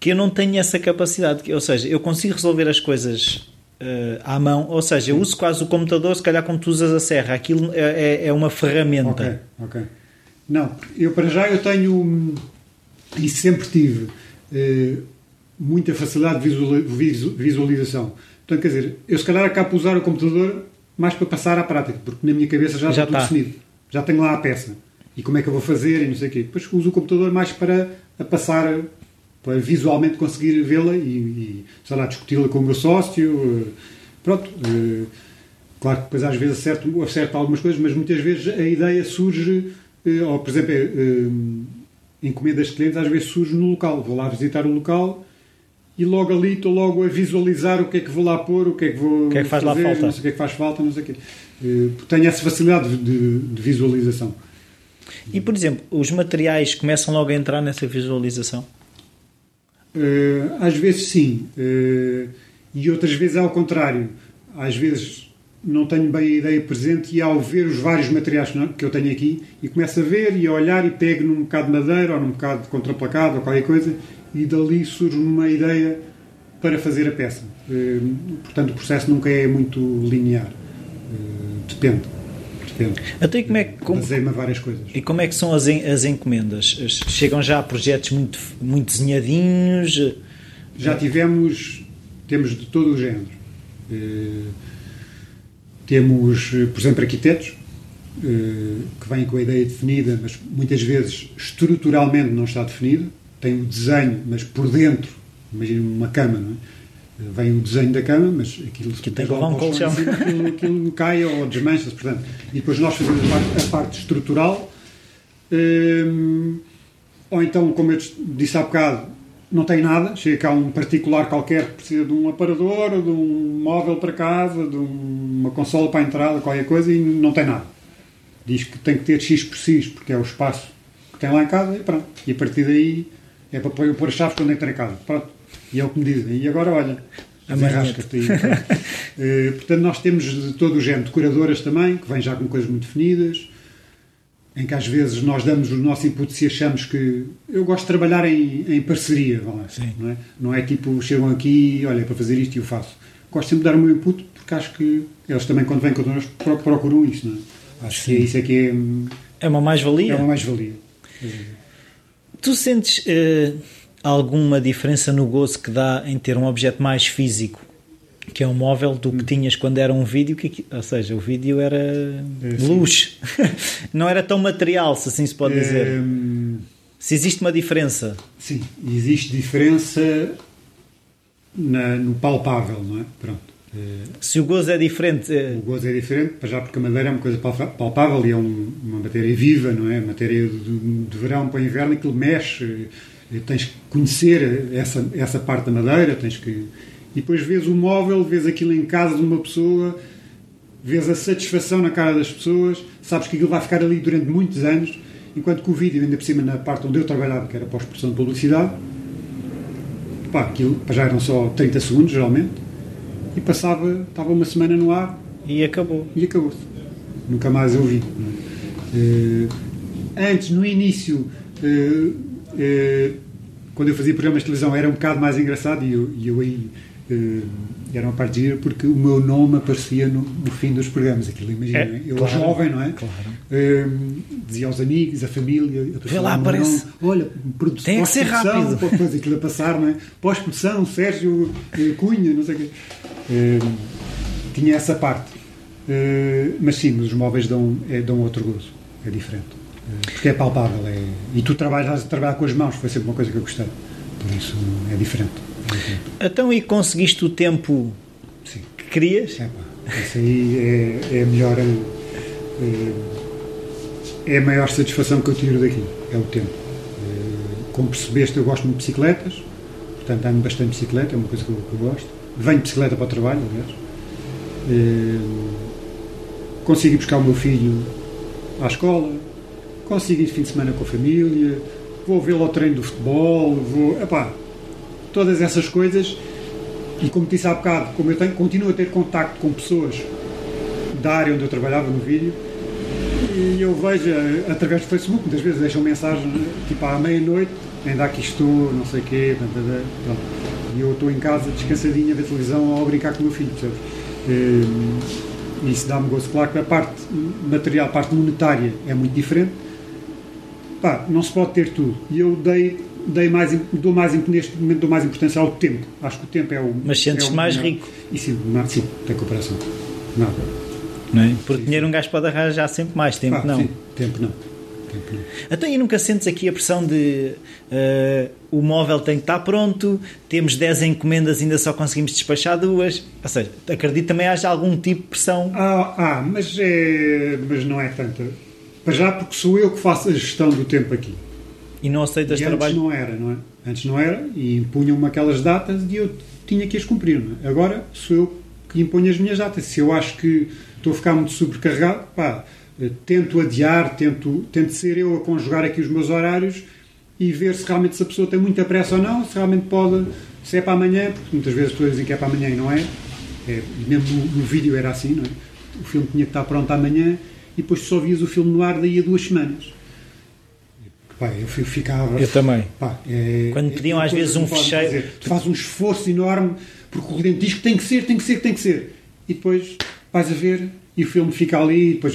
que eu não tenho essa capacidade. Ou seja, eu consigo resolver as coisas eh, à mão, ou seja, eu uso quase o computador, se calhar como tu usas a serra, aquilo é, é- é uma Ok, ferramenta. ok. Não, eu para já eu tenho hum, e sempre tive eh, muita facilidade de visuali- visu- visualização. Portanto, quer dizer, eu se calhar acabo por usar o computador mais para passar à prática, porque na minha cabeça já, Já está tudo está. definido. Já tenho lá a peça. E como é que eu vou fazer e não sei o quê. Depois uso o computador mais para a passar, para visualmente conseguir vê-la e, e, sei lá, discuti-la com o meu sócio. eh, Pronto. eh, Claro que depois às vezes acerto, acerto algumas coisas, mas muitas vezes a ideia surge, eh, ou por exemplo, encomendas de clientes, às vezes surge no local. Vou lá visitar o local e logo ali estou logo a visualizar o que é que vou lá pôr, o que é que vou O que é que faz lá fazer, falta? não sei o que é que faz falta, não sei o quê. Tenho essa facilidade de, de visualização. E, por exemplo, os materiais começam logo a entrar nessa visualização? Eh, às vezes sim, eh, e outras vezes ao contrário. Às vezes não tenho bem a ideia presente e ao ver os vários materiais que eu tenho aqui e começo a ver e a olhar e pego num bocado de madeira ou num bocado de contraplacado ou qualquer coisa e dali surge uma ideia para fazer a peça. Eh, portanto, o processo nunca é muito linear. Eh, Depende. Até como é que. como- várias coisas. e como é que são as, as encomendas? Chegam já a projetos muito, muito desenhadinhos? Já tivemos, temos de todo o género. Eh, temos, por exemplo, arquitetos eh, que vêm com a ideia definida, mas muitas vezes estruturalmente não está definido. Tem o desenho, mas por dentro, imagina uma cama, não é? Vem o desenho da cama, mas aquilo Que tem levar um colchão. aquilo, aquilo cai ou desmancha-se, portanto. E depois nós fazemos a parte, estrutural. Hum, ou então, como eu disse há bocado, não tem nada, chega cá um particular qualquer que precisa de um aparador, de um móvel para casa, de um- uma consola para a entrada, qualquer coisa, e não tem nada. Diz que tem que ter X por X, porque é o espaço que tem lá em casa, e pronto. E a partir daí é para pôr, pôr as chaves quando entra em casa. Pronto. E é o que me dizem. E agora, olha, A desenrasca-te aí. *laughs* Eh, portanto, nós temos de todo o género, decoradoras também, que vêm já com coisas muito definidas, em que às vezes nós damos o nosso input se achamos que. Eu gosto de trabalhar em, em parceria, lá, Sim. não é? Não é tipo, chegam aqui, olha, para fazer isto e eu faço. Gosto sempre de dar o meu input, porque acho que eles também, quando vêm connosco, pro- procuram isso, não é? Acho que é isso é que é, hum, É uma mais-valia? é uma mais-valia. Tu sentes eh, alguma diferença no gozo que dá em ter um objeto mais físico, que é um móvel, do que tinhas quando era um vídeo? Que, ou seja, o vídeo era É, luz, *laughs* não era tão material, se assim se pode dizer. Hum, Se existe uma diferença. Sim, existe diferença na- no palpável, não é? Pronto. Eh, Se o gozo é diferente, eh, O gozo é diferente, já porque a madeira é uma coisa palpável e é um- uma matéria viva, não é? Matéria de, de verão para inverno, aquilo mexe. Eh, Tens que conhecer essa, essa parte da madeira, tens que. E depois vês o móvel, vês aquilo em casa de uma pessoa, vês a satisfação na cara das pessoas, sabes que aquilo vai ficar ali durante muitos anos, enquanto que o vídeo, ainda por cima na parte onde eu trabalhava, que era pós-produção de publicidade, pá, aquilo para já eram só 30 segundos, geralmente, e passava, estava uma semana no ar, e acabou. e acabou-se. Nunca mais eu vi. é? Eh, antes, no início, eh, quando eu fazia programas de televisão, era um bocado mais engraçado e eu, e eu aí eh, era uma parte gira porque o meu nome aparecia no, no fim dos programas. Aquilo, imagina, É, eu claro, jovem, não é? claro. Hum, dizia aos amigos, a família, eu Vê lá, aparece. nome. Olha, produ- Tem que ser rápido. Depois aquilo a passar, não é? Pós-produção, Sérgio eh, Cunha, não sei o quê. Hum, tinha essa parte. Eh, mas sim, os móveis dão, é, dão outro gozo. É diferente. Porque é palpável. É, e tu trabalhas a trabalhar com as mãos, foi sempre uma coisa que eu gostei. Por isso é diferente. É diferente. Então, e conseguiste o tempo Sim. que querias? É, pá, isso aí é, é a melhor. É, é a maior satisfação que eu tiro daqui. É o tempo. É, como percebeste, eu gosto muito de bicicletas. Portanto, ando bastante de bicicleta, é uma coisa que eu, que eu gosto. Venho de bicicleta para o trabalho, aliás. É, consigo buscar o meu filho à escola. Consigo ir fim de semana com a família. Vou vê-lo ao treino do futebol. Vou, epá, todas essas coisas e como disse há bocado, como eu tenho, continuo a ter contacto com pessoas da área onde eu trabalhava no vídeo, e eu vejo através do Facebook, muitas vezes deixam mensagem tipo à meia-noite, ainda aqui estou, não sei o quê, pronto. e eu estou em casa descansadinho a ver televisão ou a brincar com o meu filho, percebes? E isso dá-me gosto. Claro que a parte material, a parte monetária é muito diferente. Pá, não se pode ter tudo. E eu dei, dei mais, dou mais, neste momento dou mais importância ao tempo. Acho que o tempo é o. Mas sentes-te é mais melhor. rico. E sim, não, sim, tem comparação. Nada. Não é? Porque Sim, dinheiro um gajo pode arranjar sempre mais, tempo Ah, não. sim, tempo não. Tempo não. Então, e nunca sentes aqui a pressão de eh, o móvel tem que estar pronto, temos 10 encomendas ainda só conseguimos despachar duas. Ou seja, acredito também haja algum tipo de pressão. Ah, ah, mas, é, mas não é tanta. Para já, porque sou eu que faço a gestão do tempo aqui. E não aceitas e antes trabalho. não era, não é? Antes não era e impunham-me aquelas datas e eu tinha que as cumprir, é? Agora sou eu que imponho as minhas datas. Se eu acho que estou a ficar muito sobrecarregado, pá, tento adiar, tento, tento ser eu a conjugar aqui os meus horários e ver se realmente se a pessoa tem muita pressa ou não, se realmente pode, se é para amanhã, porque muitas vezes as pessoas dizem que é para amanhã e não é. é mesmo no, no vídeo era assim, não é? O filme tinha que estar pronto amanhã e depois tu só vias o filme no ar daí a duas semanas. Pá, eu fi- ficava. Eu também. Pá, é- Quando é pediam uma às vezes um fecheiro- fazer. Tu fazes um esforço enorme porque o cliente diz que tem que ser, tem que ser, tem que ser. E depois vais a ver e o filme fica ali, e depois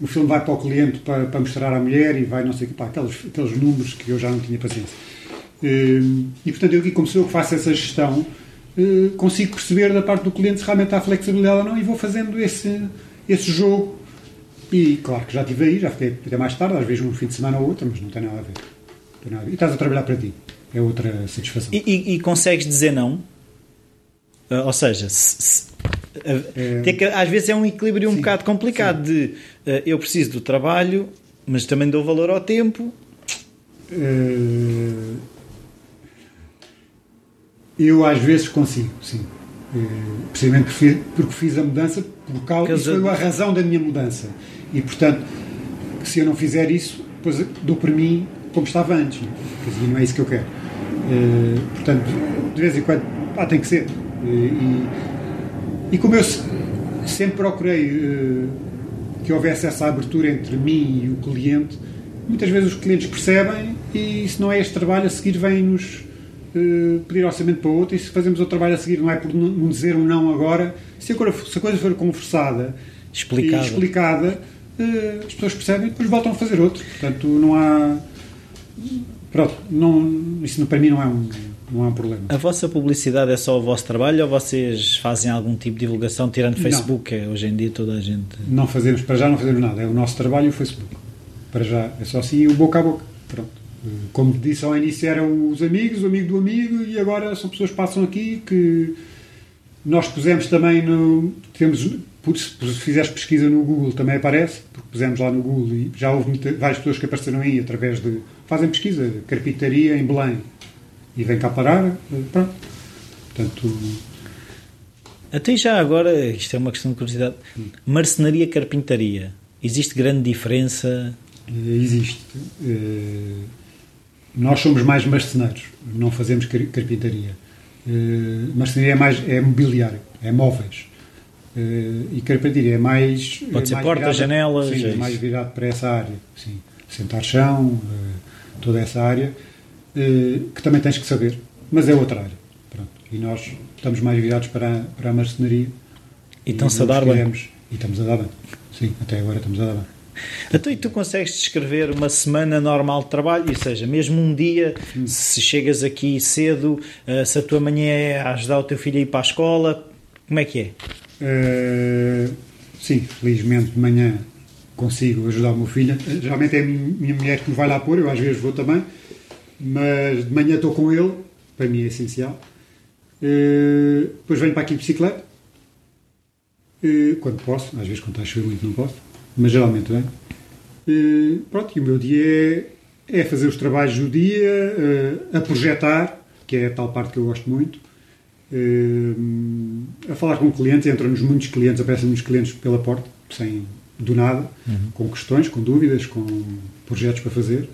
o filme vai para o cliente para, para mostrar à mulher e vai não sei o que, pá, aqueles, aqueles números que eu já não tinha paciência. Hum, E portanto, eu aqui, como sou eu que faço essa gestão, eh, consigo perceber da parte do cliente se realmente há flexibilidade ou não e vou fazendo esse, esse jogo. E claro que já estive aí, já fiquei até mais tarde, às vezes um fim de semana ou outro, mas não tem nada a ver. Tem nada a ver. E estás a trabalhar para ti. É outra satisfação. E, e- e consegues dizer não? Ah, ou seja, se- se- a- É. que- às vezes é um equilíbrio um Sim, bocado complicado de ah, eu preciso do trabalho, mas também dou valor ao tempo. Eh, eu às vezes consigo, sim. Eh, precisamente porque fiz a mudança por causa, isso foi a razão da minha mudança. E portanto, se eu não fizer isso, depois dou por mim como estava antes. Não, é? Dizer, não é isso que eu quero. Eh, portanto, de vez em quando, pá, tem que ser. Eh, e, e como eu se- sempre procurei eh, que houvesse essa abertura entre mim e o cliente, muitas vezes os clientes percebem e se não é este trabalho a seguir vêm-nos eh, pedir orçamento para outro e se fazemos o trabalho a seguir não é por não dizer um não agora se a, se a coisa for conversada Explicada. e explicada eh, as pessoas percebem e depois voltam a fazer outro portanto não há pronto, não, isso para mim não é um, não é um problema A vossa publicidade é só o vosso trabalho ou vocês fazem algum tipo de divulgação tirando. Facebook? É, hoje em dia toda a gente. não fazemos, para já não fazemos nada, é o nosso trabalho e o Facebook. Para já é só assim e o boca a boca. Pronto. Como disse ao início, eram os amigos, o amigo do amigo, e agora são pessoas que passam aqui que nós pusemos também no. Temos, se fizeres pesquisa no Google também aparece, porque pusemos lá no Google e já houve muita, várias pessoas que apareceram aí através de. fazem pesquisa, carpintaria em Belém e vem cá parar. eh, Pronto. Portanto, Até já agora, isto é uma questão de curiosidade. Marcenaria carpintaria. Existe grande diferença? Eh, Existe. Eh, Nós somos mais marceneiros, não fazemos car- carpintaria. Eh, Marcenaria é mais é mobiliário, é móveis. Eh, E carpintaria é mais. Pode é ser mais portas, virado- janelas, Sim, é é mais virado para essa área. Sim. Sentar chão, eh, toda essa área, eh, que também tens que saber, mas é outra área. Pronto. E nós estamos mais virados para a, para a marcenaria. E estão-se a dar bem. E estamos a dar bem. Sim, até agora estamos a dar bem. Então, e tu consegues descrever uma semana normal de trabalho? Ou seja, mesmo um dia, se chegas aqui cedo, eh, se a tua manhã é a ajudar o teu filho a ir para a escola, como é que é? Uh, sim, felizmente de manhã consigo ajudar o meu filho. Geralmente é a minha minha mulher que me vai lá pôr, eu às vezes vou também, mas de manhã estou com ele, para mim é essencial. Uh, depois venho para aqui de bicicleta, uh, quando posso, às vezes quando está a chover muito não posso, mas geralmente venho. Uh, pronto, e o meu dia é, é fazer os trabalhos do dia, uh, a projetar, que é a tal parte que eu gosto muito, eh, a falar com clientes, entram-nos muitos clientes, aparecem muitos clientes pela porta, sem do nada, com questões, com dúvidas, com projetos para fazer.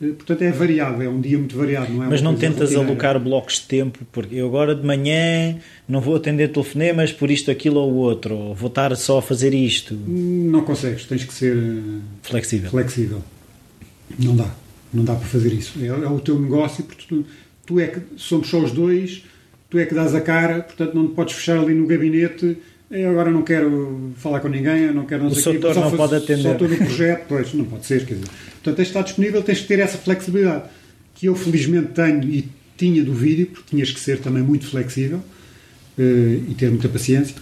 Eh, Portanto, é variado, é um dia muito variado, não é? Mas não tentas rotineira. alocar blocos de tempo, porque eu agora de manhã não vou atender telefonemas por isto, aquilo ou outro, ou vou estar só a fazer isto. Não consegues, tens que ser eh, Flexível. flexível. Não dá, não dá para fazer isso. É, é o teu negócio, porque tu, tu é que somos só os dois, tu é que dás a cara, portanto não te podes fechar ali no gabinete. Eu agora não quero falar com ninguém, eu não quero não O seu não faz- pode atender. Só estou no projeto, pois, não pode ser, quer dizer. Portanto, tens de estar disponível, tens de ter essa flexibilidade, que eu felizmente tenho e tinha do vídeo, porque tinhas que ser também muito flexível eh, e ter muita paciência.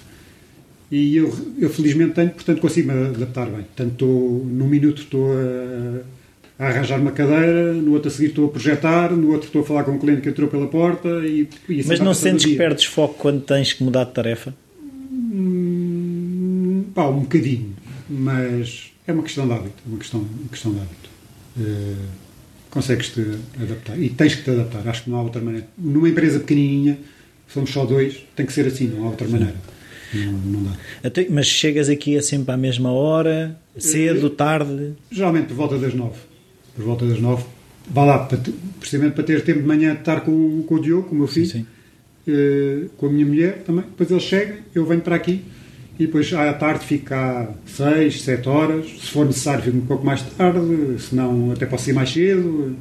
E eu, eu felizmente tenho, portanto consigo me adaptar bem. Portanto, estou, num minuto estou a, a arranjar uma cadeira, no outro a seguir estou a projetar, no outro estou a falar com um cliente que entrou pela porta e, e assim Mas não o sentes que perdes foco quando tens que mudar de tarefa? Hum, pá, um bocadinho, mas é uma questão de hábito, uma questão, uma questão de hábito. Eh, Consegues-te adaptar e tens que te adaptar, acho que não há outra maneira. Numa empresa pequenininha, somos só dois, tem que ser assim, não há outra maneira. Não, não dá. Até- Mas chegas aqui é sempre à mesma hora, cedo, tarde. Geralmente por volta das nove. Por volta das nove. Vá lá, precisamente para ter tempo de manhã de estar com, com o Diogo, com o meu filho, sim. Eh, com a minha mulher também. Depois eles chegam, eu venho para aqui e depois à tarde fico cá seis, sete horas. Se for necessário, fico um pouco mais tarde, se não, até posso ir mais cedo.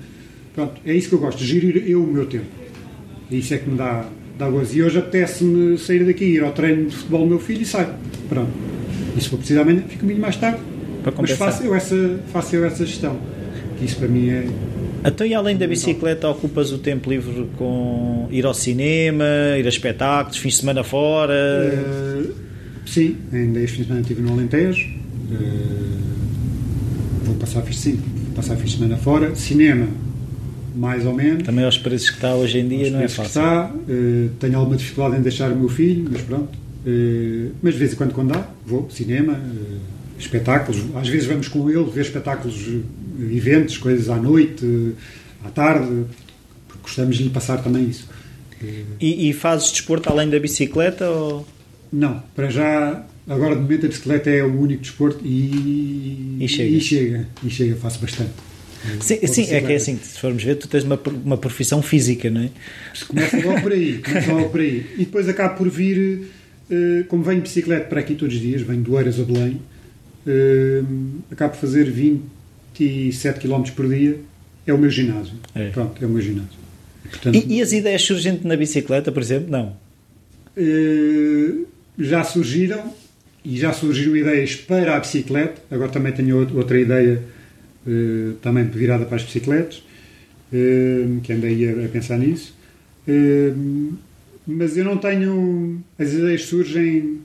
Pronto, é isso que eu gosto, gerir eu o meu tempo. E isso é que me dá, dá gozo. E hoje apetece-me sair daqui, ir ao treino de futebol do meu filho e saio. Pronto. E se for preciso amanhã, fico um bocadinho mais tarde. Para Mas faço eu, essa, faço eu essa gestão. Que isso para mim é. Então, e além da bicicleta, ocupas o tempo livre com ir ao cinema, ir a espetáculos, fins de semana fora? eh, sim, ainda este fim de semana estive no Alentejo. eh, vou passar fins, sim, vou passar fins de semana fora. Cinema, mais ou menos. Também aos preços que está hoje em dia, Aos não é fácil. está. Eh, tenho alguma dificuldade em deixar o meu filho, mas pronto. Mas de vez em quando, quando dá, vou. Cinema, espetáculos. Às vezes vamos com ele ver espetáculos, eventos, coisas à noite, à tarde. Porque gostamos de lhe passar também isso. E, e fazes desporto além da bicicleta? Ou... Não, para já, agora de momento a bicicleta é o único desporto e, E chega. e chega, e chega, faço bastante. Sim, sim, é que é assim, se formos ver, tu tens uma, uma profissão física, não é? Começa logo por aí, começa logo por aí. E depois acabo por vir, eh, como venho de bicicleta para aqui todos os dias, venho do Eiras a Belém, eh, acabo por fazer 27 km por dia, é o meu ginásio. É. Pronto, é o meu ginásio. Portanto, E, e as ideias surgem na bicicleta, por exemplo? Não. Eh, já surgiram e já surgiram ideias para a bicicleta. Agora também tenho out- outra ideia eh, também virada para as bicicletas, eh, que andei a, a pensar nisso. Mas eu não tenho. As ideias surgem.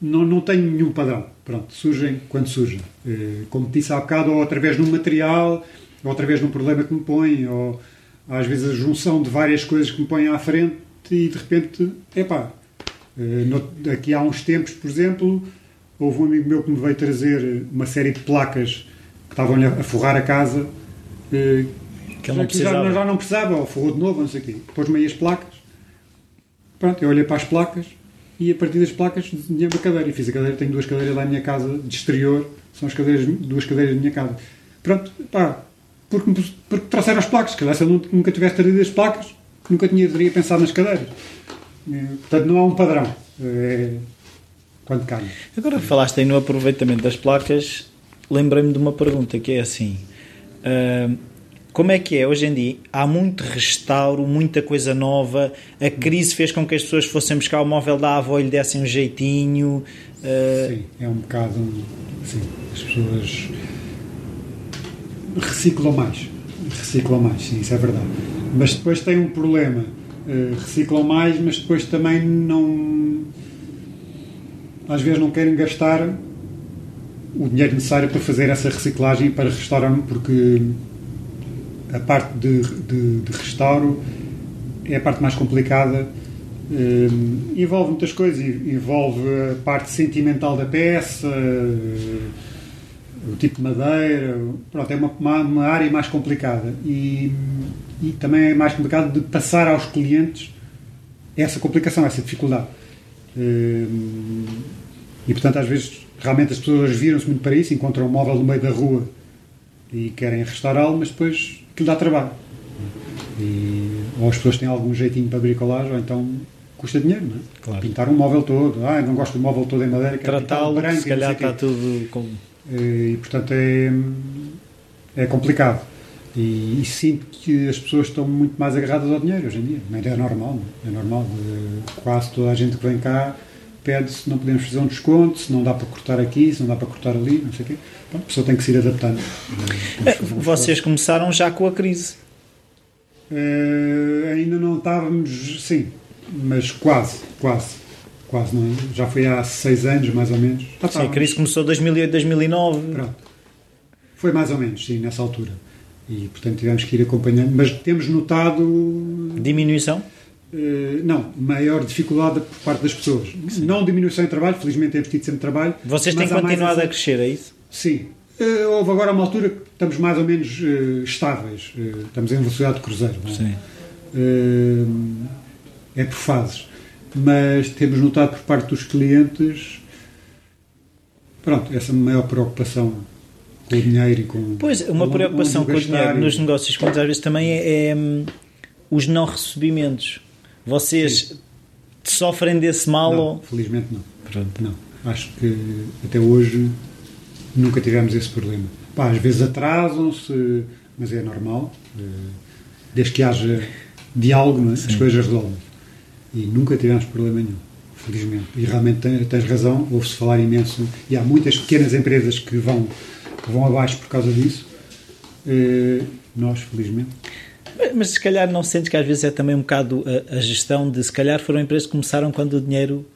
Não, não tenho nenhum padrão. Pronto, surgem quando surgem. Eh, como disse há bocado, ou através de um material, ou através de um problema que me põe, ou às vezes a junção de várias coisas que me põem à frente e de repente, epá, eh, aqui há uns tempos, por exemplo, houve um amigo meu que me veio trazer uma série de placas que estavam-lhe a forrar a casa eh, Que já, já, precisava. já não precisava, ou forrou de novo, não sei o quê. Pôs-me aí as placas. Pronto, eu olhei para as placas e a partir das placas desenhei uma cadeira. E fiz a cadeira, tenho duas cadeiras lá na minha casa, de exterior, são as cadeiras, duas cadeiras da minha casa. Pronto, pá, porque, porque trouxeram as placas. Calhar se eu nu- nunca tivesse trazido as placas, nunca tinha, teria pensado nas cadeiras. Eh, Portanto, não há um padrão. É, quando calha. Agora falaste aí no aproveitamento das placas, lembrei-me de uma pergunta que é assim: ah, Como é que é hoje em dia? Há muito restauro, muita coisa nova. A crise fez com que as pessoas fossem buscar o móvel da avó e lhe dessem um jeitinho. Uh... Sim, é um bocado. Sim, as pessoas reciclam mais. Reciclam mais, sim, isso é verdade. Mas depois tem um problema. Uh, reciclam mais, mas depois também não. Às vezes não querem gastar o dinheiro necessário para fazer essa reciclagem para restaurar, porque a parte de, de, de restauro é a parte mais complicada. Uh, envolve muitas coisas, envolve a parte sentimental da peça, o tipo de madeira, pronto, é uma, uma, área mais complicada e, e, também é mais complicado de passar aos clientes essa complicação, essa dificuldade. Uh, e portanto, às vezes, realmente as pessoas viram-se muito para isso, encontram um móvel no meio da rua e querem restaurá-lo, mas depois aquilo dá trabalho. E, ou as pessoas têm algum jeitinho para bricolagem, ou então custa dinheiro, não é? Claro. Pintar um móvel todo, ah, não gosto do móvel todo em madeira, tratá-lo, se calhar está tudo com... E, portanto é, é complicado. E, e, sinto que as pessoas estão muito mais agarradas ao dinheiro hoje em dia. Mas é normal, não? é normal. Quase toda a gente que vem cá pede se não podemos fazer um desconto, se não dá para cortar aqui, se não dá para cortar ali, não sei o quê. Bom, a pessoa tem que se ir adaptando. Vocês começaram já com a crise? Uh, ainda não estávamos, sim, mas quase, quase. Quase, não? Já foi há seis anos, mais ou menos. Já sim, a crise começou em 2008, 2009. Pronto. Foi mais ou menos, sim, nessa altura. E, portanto, tivemos que ir acompanhando. Mas temos notado... Diminuição? Uh, não, maior dificuldade por parte das pessoas. Sim. Não diminuição em trabalho, felizmente temos tido sempre trabalho. Vocês têm continuado essa... a crescer, é isso? Sim. Uh, houve agora uma altura que estamos mais ou menos uh, estáveis. estamos em velocidade de cruzeiro. Não é? Sim. é por fases. Mas temos notado por parte dos clientes pronto, essa maior preocupação com o dinheiro e com. Pois, uma preocupação com o dinheiro nos negócios, às vezes também é, é um, os não recebimentos vocês Sim. sofrem desse mal? Não, ou... felizmente não. Pronto. Não. Acho que até hoje nunca tivemos esse problema. Pá, às vezes atrasam-se, mas é normal. Eh, desde que haja diálogo, é? as coisas resolvem. E nunca tivemos problema nenhum, felizmente. E realmente tens razão, ouve-se falar imenso. E há muitas pequenas empresas que vão, que vão abaixo por causa disso. Eh, nós, felizmente. Mas se calhar não sentes que às vezes é também um bocado a, a gestão de se calhar foram empresas que começaram quando o dinheiro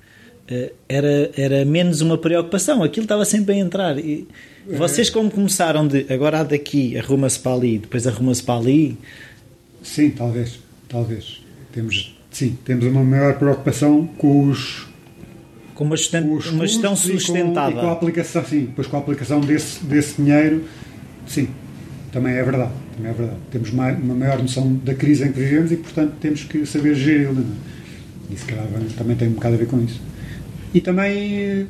uh, era, era menos uma preocupação, aquilo estava sempre a entrar. E vocês como começaram de agora há daqui, arruma-se para ali, depois arruma-se para ali? Sim, talvez, talvez. Temos, sim, temos uma maior preocupação com os com uma, sustent, uma gestão sustentada. E com, e com, a aplicação, sim, depois com a aplicação desse, desse dinheiro, sim, também é verdade. Também é verdade. Temos uma, maior noção da crise em que vivemos e, portanto, temos que saber geri-la. É? E se calhar também tem um bocado a ver com isso. E também,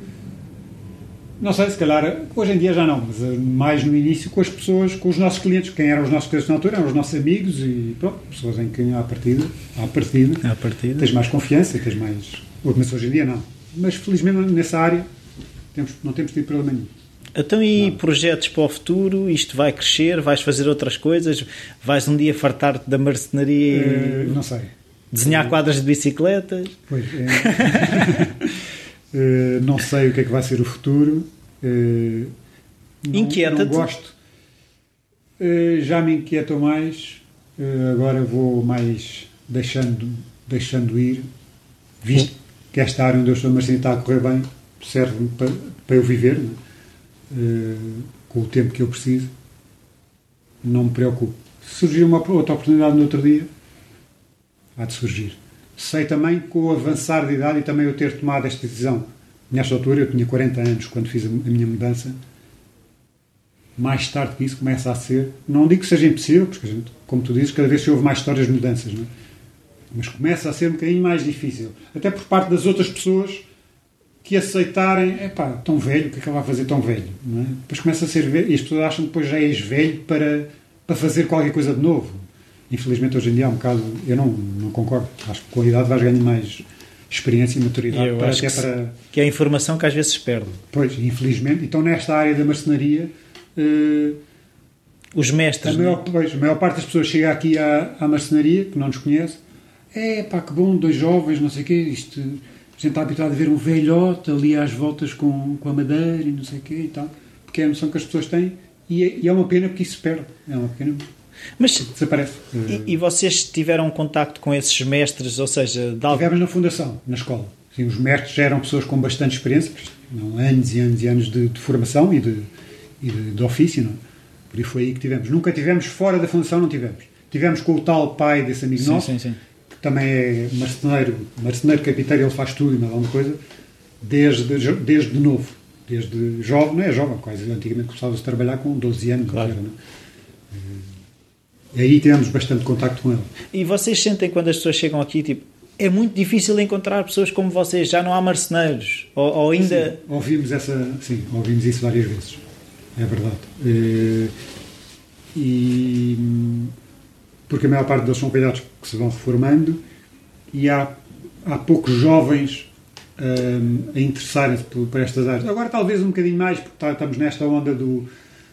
não sei, se calhar, hoje em dia já não, mas eh, mais no início com as pessoas, com os nossos clientes. Quem eram os nossos clientes na altura eram os nossos amigos e pronto, pessoas em quem há partida, há partida, à partida. tens mais confiança, tens mais. Mas hoje em dia não. Mas felizmente nessa área temos, não temos tido problema nenhum. Então, e não. projetos para o futuro? Isto vai crescer? Vais fazer outras coisas? Vais um dia fartar-te da marcenaria. Uh, não sei. Desenhar uh, quadras de bicicletas? Pois. É. uh, *laughs* não sei o que é que vai ser o futuro. Uh, Inquieta-te? Não gosto. já me inquieto mais. agora vou mais deixando, deixando ir. Visto que esta área onde eu estou marcenaria está a correr bem, serve para, para eu viver. Não é? Uh, com o tempo que eu preciso, não me preocupo. Se surgir uma outra oportunidade no outro dia, há de surgir. Sei também que com o avançar de idade e também eu ter tomado esta decisão, nesta altura, eu tinha 40 anos quando fiz a minha mudança, mais tarde que isso começa a ser, não digo que seja impossível, porque, gente, como tu dizes, cada vez se ouve mais histórias de mudanças, não é? mas começa a ser um bocadinho mais difícil. Até por parte das outras pessoas que aceitarem, é pá, tão velho, o que é que ele vai fazer tão velho? É? Depois começa a ser velho e as pessoas acham que depois já és velho para, para fazer qualquer coisa de novo. Infelizmente hoje em dia é um bocado, eu não, não concordo. Acho que com a idade vais ganhar mais experiência e maturidade eu para, acho que para. Que é a informação que às vezes se perde. Pois, infelizmente. Então nesta área da marcenaria. Uh, os mestres. A maior, pois, a maior parte das pessoas chega aqui à, à marcenaria, que não nos conhece, é pá, que bom, dois jovens, não sei o quê, isto, gente está habituado a ver um velhote ali às voltas com, com a madeira e não sei o quê e tal, porque é a noção que as pessoas têm e é, e é uma pena porque isso se perde, é uma pena Mas, desaparece. e, e vocês tiveram contacto com esses mestres, ou seja, de. Tivemos na fundação, na escola. Sim, os mestres eram pessoas com bastante experiência, não, anos e anos e anos de, de formação e de, e de, de ofício, não? por isso foi aí que tivemos. Nunca tivemos fora da fundação, não tivemos. Tivemos com o tal pai desse amigo Sim, nosso, sim, sim. Também é marceneiro, marceneiro capiteiro, ele faz tudo e mais alguma coisa, desde, desde novo, desde jovem, não é jovem, quase antigamente começava-se a trabalhar com 12 anos, Claro. era, é? E aí tivemos bastante contacto com ele. E vocês sentem quando as pessoas chegam aqui, tipo, é muito difícil encontrar pessoas como vocês, já não há marceneiros, ou, ou ainda... Sim, ouvimos essa, sim, ouvimos isso várias vezes. É verdade. Eh, E porque a maior parte deles são velhotes que se vão reformando e há, há poucos jovens hum, a interessarem-se por, por estas áreas. Agora talvez um bocadinho mais, porque tá- estamos nesta onda do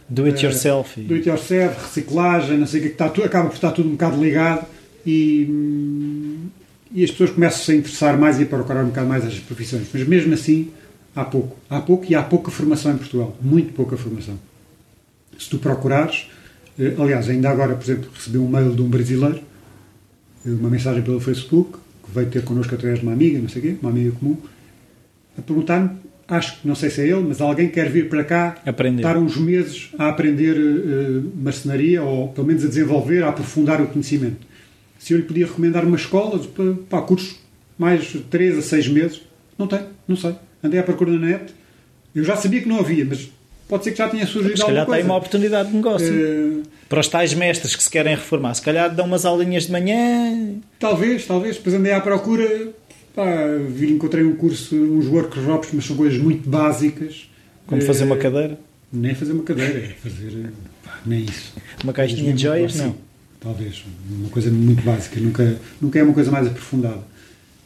Do it eh, yourself. do it yourself, reciclagem, não sei o que, está, acaba por estar tudo um bocado ligado e, hum, e as pessoas começam-se a interessar mais e a procurar um bocado mais as profissões. Mas mesmo assim, há pouco. Há pouco e há pouca formação em Portugal. Muito pouca formação. Se tu procurares, aliás, ainda agora, por exemplo, recebi um mail de um brasileiro, eh, uma mensagem pelo Facebook, que veio ter connosco através de uma amiga, não sei o quê, uma amiga comum, a perguntar-me, acho que não sei se é ele, mas alguém quer vir para cá Aprender. estar uns meses a aprender eh, marcenaria, ou pelo menos a desenvolver, a aprofundar o conhecimento. Se eu lhe podia recomendar uma escola para, para cursos mais de 3 a 6 meses, não tem, não sei. Andei à procura na net, eu já sabia que não havia, mas pode ser que já tenha surgido Se calhar alguma tem coisa. uma oportunidade de negócio. Eh, Para os tais mestres que se querem reformar, se calhar dão umas aulinhas de manhã. Talvez, talvez. Depois andei à procura. Pá, encontrei um curso, uns workshops, mas são coisas muito básicas. Como fazer uma Eh, cadeira, Nem fazer uma cadeira, é fazer. Pá, nem isso. uma caixinha de joias, não. Talvez. Uma coisa muito básica. Nunca, nunca é uma coisa mais aprofundada.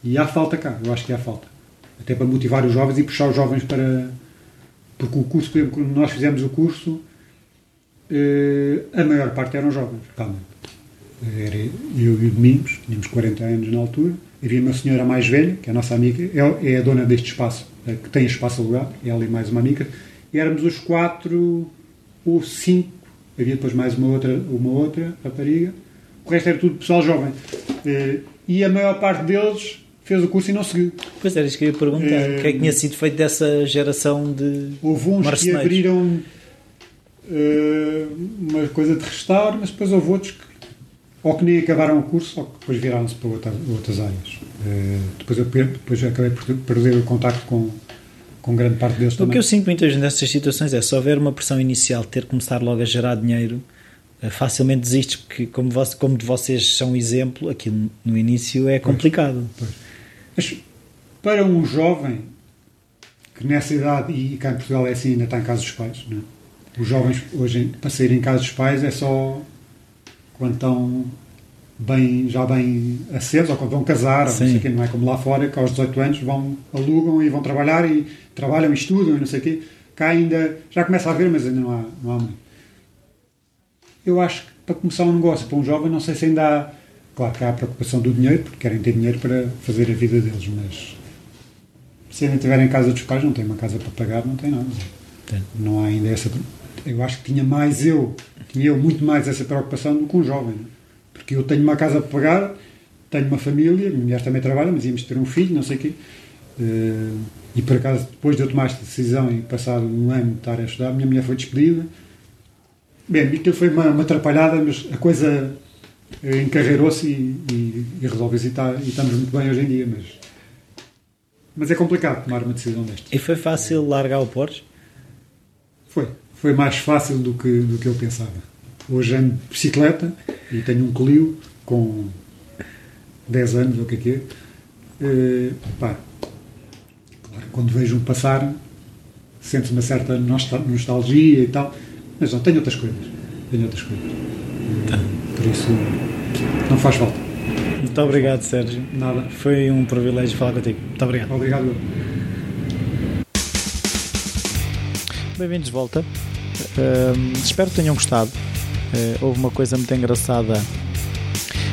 E há falta cá. Eu acho que há falta. Até para motivar os jovens e puxar os jovens para. Porque o curso, por exemplo, quando nós fizemos o curso, eh, a maior parte eram jovens, realmente. Era eu e o Domingos, tínhamos 40 anos na altura. Havia uma senhora mais velha, que é a nossa amiga, é, é a dona deste espaço, eh, que tem espaço alugado, ela e mais uma amiga. E éramos os quatro ou cinco, havia depois mais uma outra, uma outra rapariga. O resto era tudo pessoal jovem. Eh, E a maior parte deles fez o curso e não seguiu. Pois era isso que eu ia perguntar. Eh, O que é que tinha sido feito dessa geração de. Houve uns que abriram eh, uma coisa de restauro, mas depois houve outros que ou que nem acabaram o curso ou que depois viraram-se para outra- outras áreas. Eh, depois, eu depois eu acabei por perder o contacto com, com grande parte deles O também. que eu sinto muitas nessas situações é se houver uma pressão inicial de ter que começar logo a gerar dinheiro, facilmente desistes, porque como, vos- como de vocês são exemplo, aquilo no início é complicado. Pois. Mas para um jovem que nessa idade, e cá em Portugal é assim, ainda está em casa dos pais, não é? os jovens hoje para saírem em casa dos pais é só quando estão bem, já bem acesos ou quando vão casar, ou não, sei quê, não é como lá fora que aos 18 anos vão, alugam e vão trabalhar e trabalham e estudam e não sei o quê. Cá ainda já começa a haver, mas ainda não há, não há muito. Eu acho que para começar um negócio para um jovem, não sei se ainda há. Claro que há a preocupação do dinheiro, porque querem ter dinheiro para fazer a vida deles, mas se ainda estiverem em casa dos pais, não têm uma casa para pagar, não tem nada. Tem. Não há ainda essa. Eu acho que tinha mais eu, tinha eu muito mais essa preocupação do que um jovem, não porque eu tenho uma casa para pagar, tenho uma família, minha mulher também trabalha, mas íamos ter um filho, não sei o quê. Eh, E por acaso, depois de eu tomar esta decisão e passado um ano de estar a estudar, minha mulher foi despedida. Bem, aquilo foi uma, uma atrapalhada, mas a coisa encarreirou-se e, e, e resolveu-se e, e estamos muito bem hoje em dia. Mas, mas é complicado tomar uma decisão destas. E foi fácil largar o Porsche? Foi. Foi mais fácil do que, do que eu pensava. Hoje ando de bicicleta e tenho um Clio com 10 anos, ou o que é que é. Eh, pá, claro, quando vejo-me passar, sento uma certa nostal- nostalgia e tal, mas não, tenho outras coisas. Tenho outras coisas. Eh, Por isso, não faz falta. Muito obrigado, Sérgio. Nada. Foi um privilégio falar contigo. Muito obrigado. Obrigado. Bem-vindos de volta. Ahm, espero que tenham gostado. houve uma coisa muito engraçada.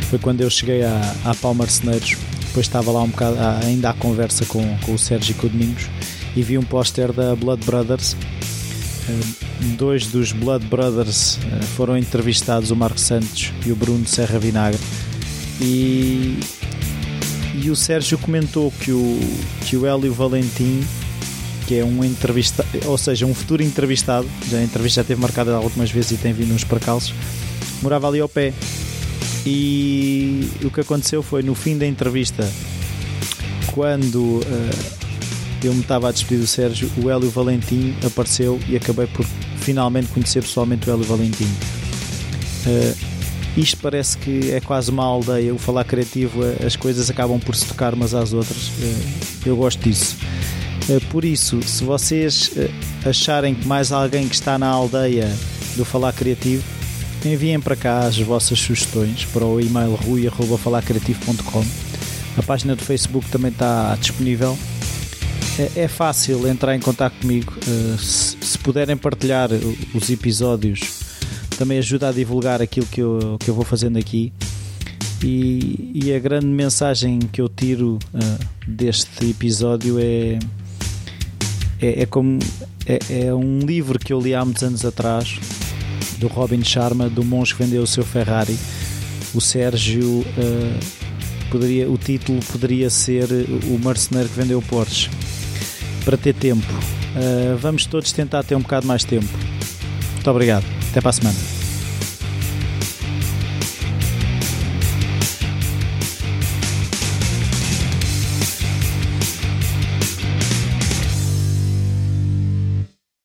Foi quando eu cheguei à, à Pau Marceneiros, depois estava lá um bocado ainda à conversa com, com o Sérgio e com o Domingos e vi um póster da Blood Brothers. Dois dos Blood Brothers foram entrevistados, o Marco Santos e o Bruno Serra Vinagre. E, e o Sérgio comentou que o, que o Hélio Valentim que é um entrevista, ou seja, um futuro entrevistado, já a entrevista já teve marcada algumas vezes e tem vindo uns percalços, morava ali ao pé. E o que aconteceu foi no fim da entrevista, quando uh, eu me estava a despedir do Sérgio, o Hélio Valentim apareceu e acabei por finalmente conhecer pessoalmente o Hélio Valentim. Uh, isto parece que é quase uma aldeia, o falar criativo, as coisas acabam por se tocar umas às outras. Uh, eu gosto disso. Eh, por isso, se vocês eh, acharem que mais alguém que está na aldeia do Falar Criativo, enviem para cá as vossas sugestões para o e-mail rui.falarcreativo.com. A página do Facebook também está disponível. É, é fácil entrar em contato comigo. Eh, se puderem partilhar os episódios, também ajuda a divulgar aquilo que eu, que eu vou fazendo aqui. E, e a grande mensagem que eu tiro uh, deste episódio é é, é como é, é, um livro que eu li há muitos anos atrás do Robin Sharma do monge que vendeu o seu Ferrari o Sérgio uh, poderia o título poderia ser o marceneiro que vendeu o Porsche para ter tempo. Uh, vamos todos tentar ter um bocado mais tempo. Muito obrigado. Até para a semana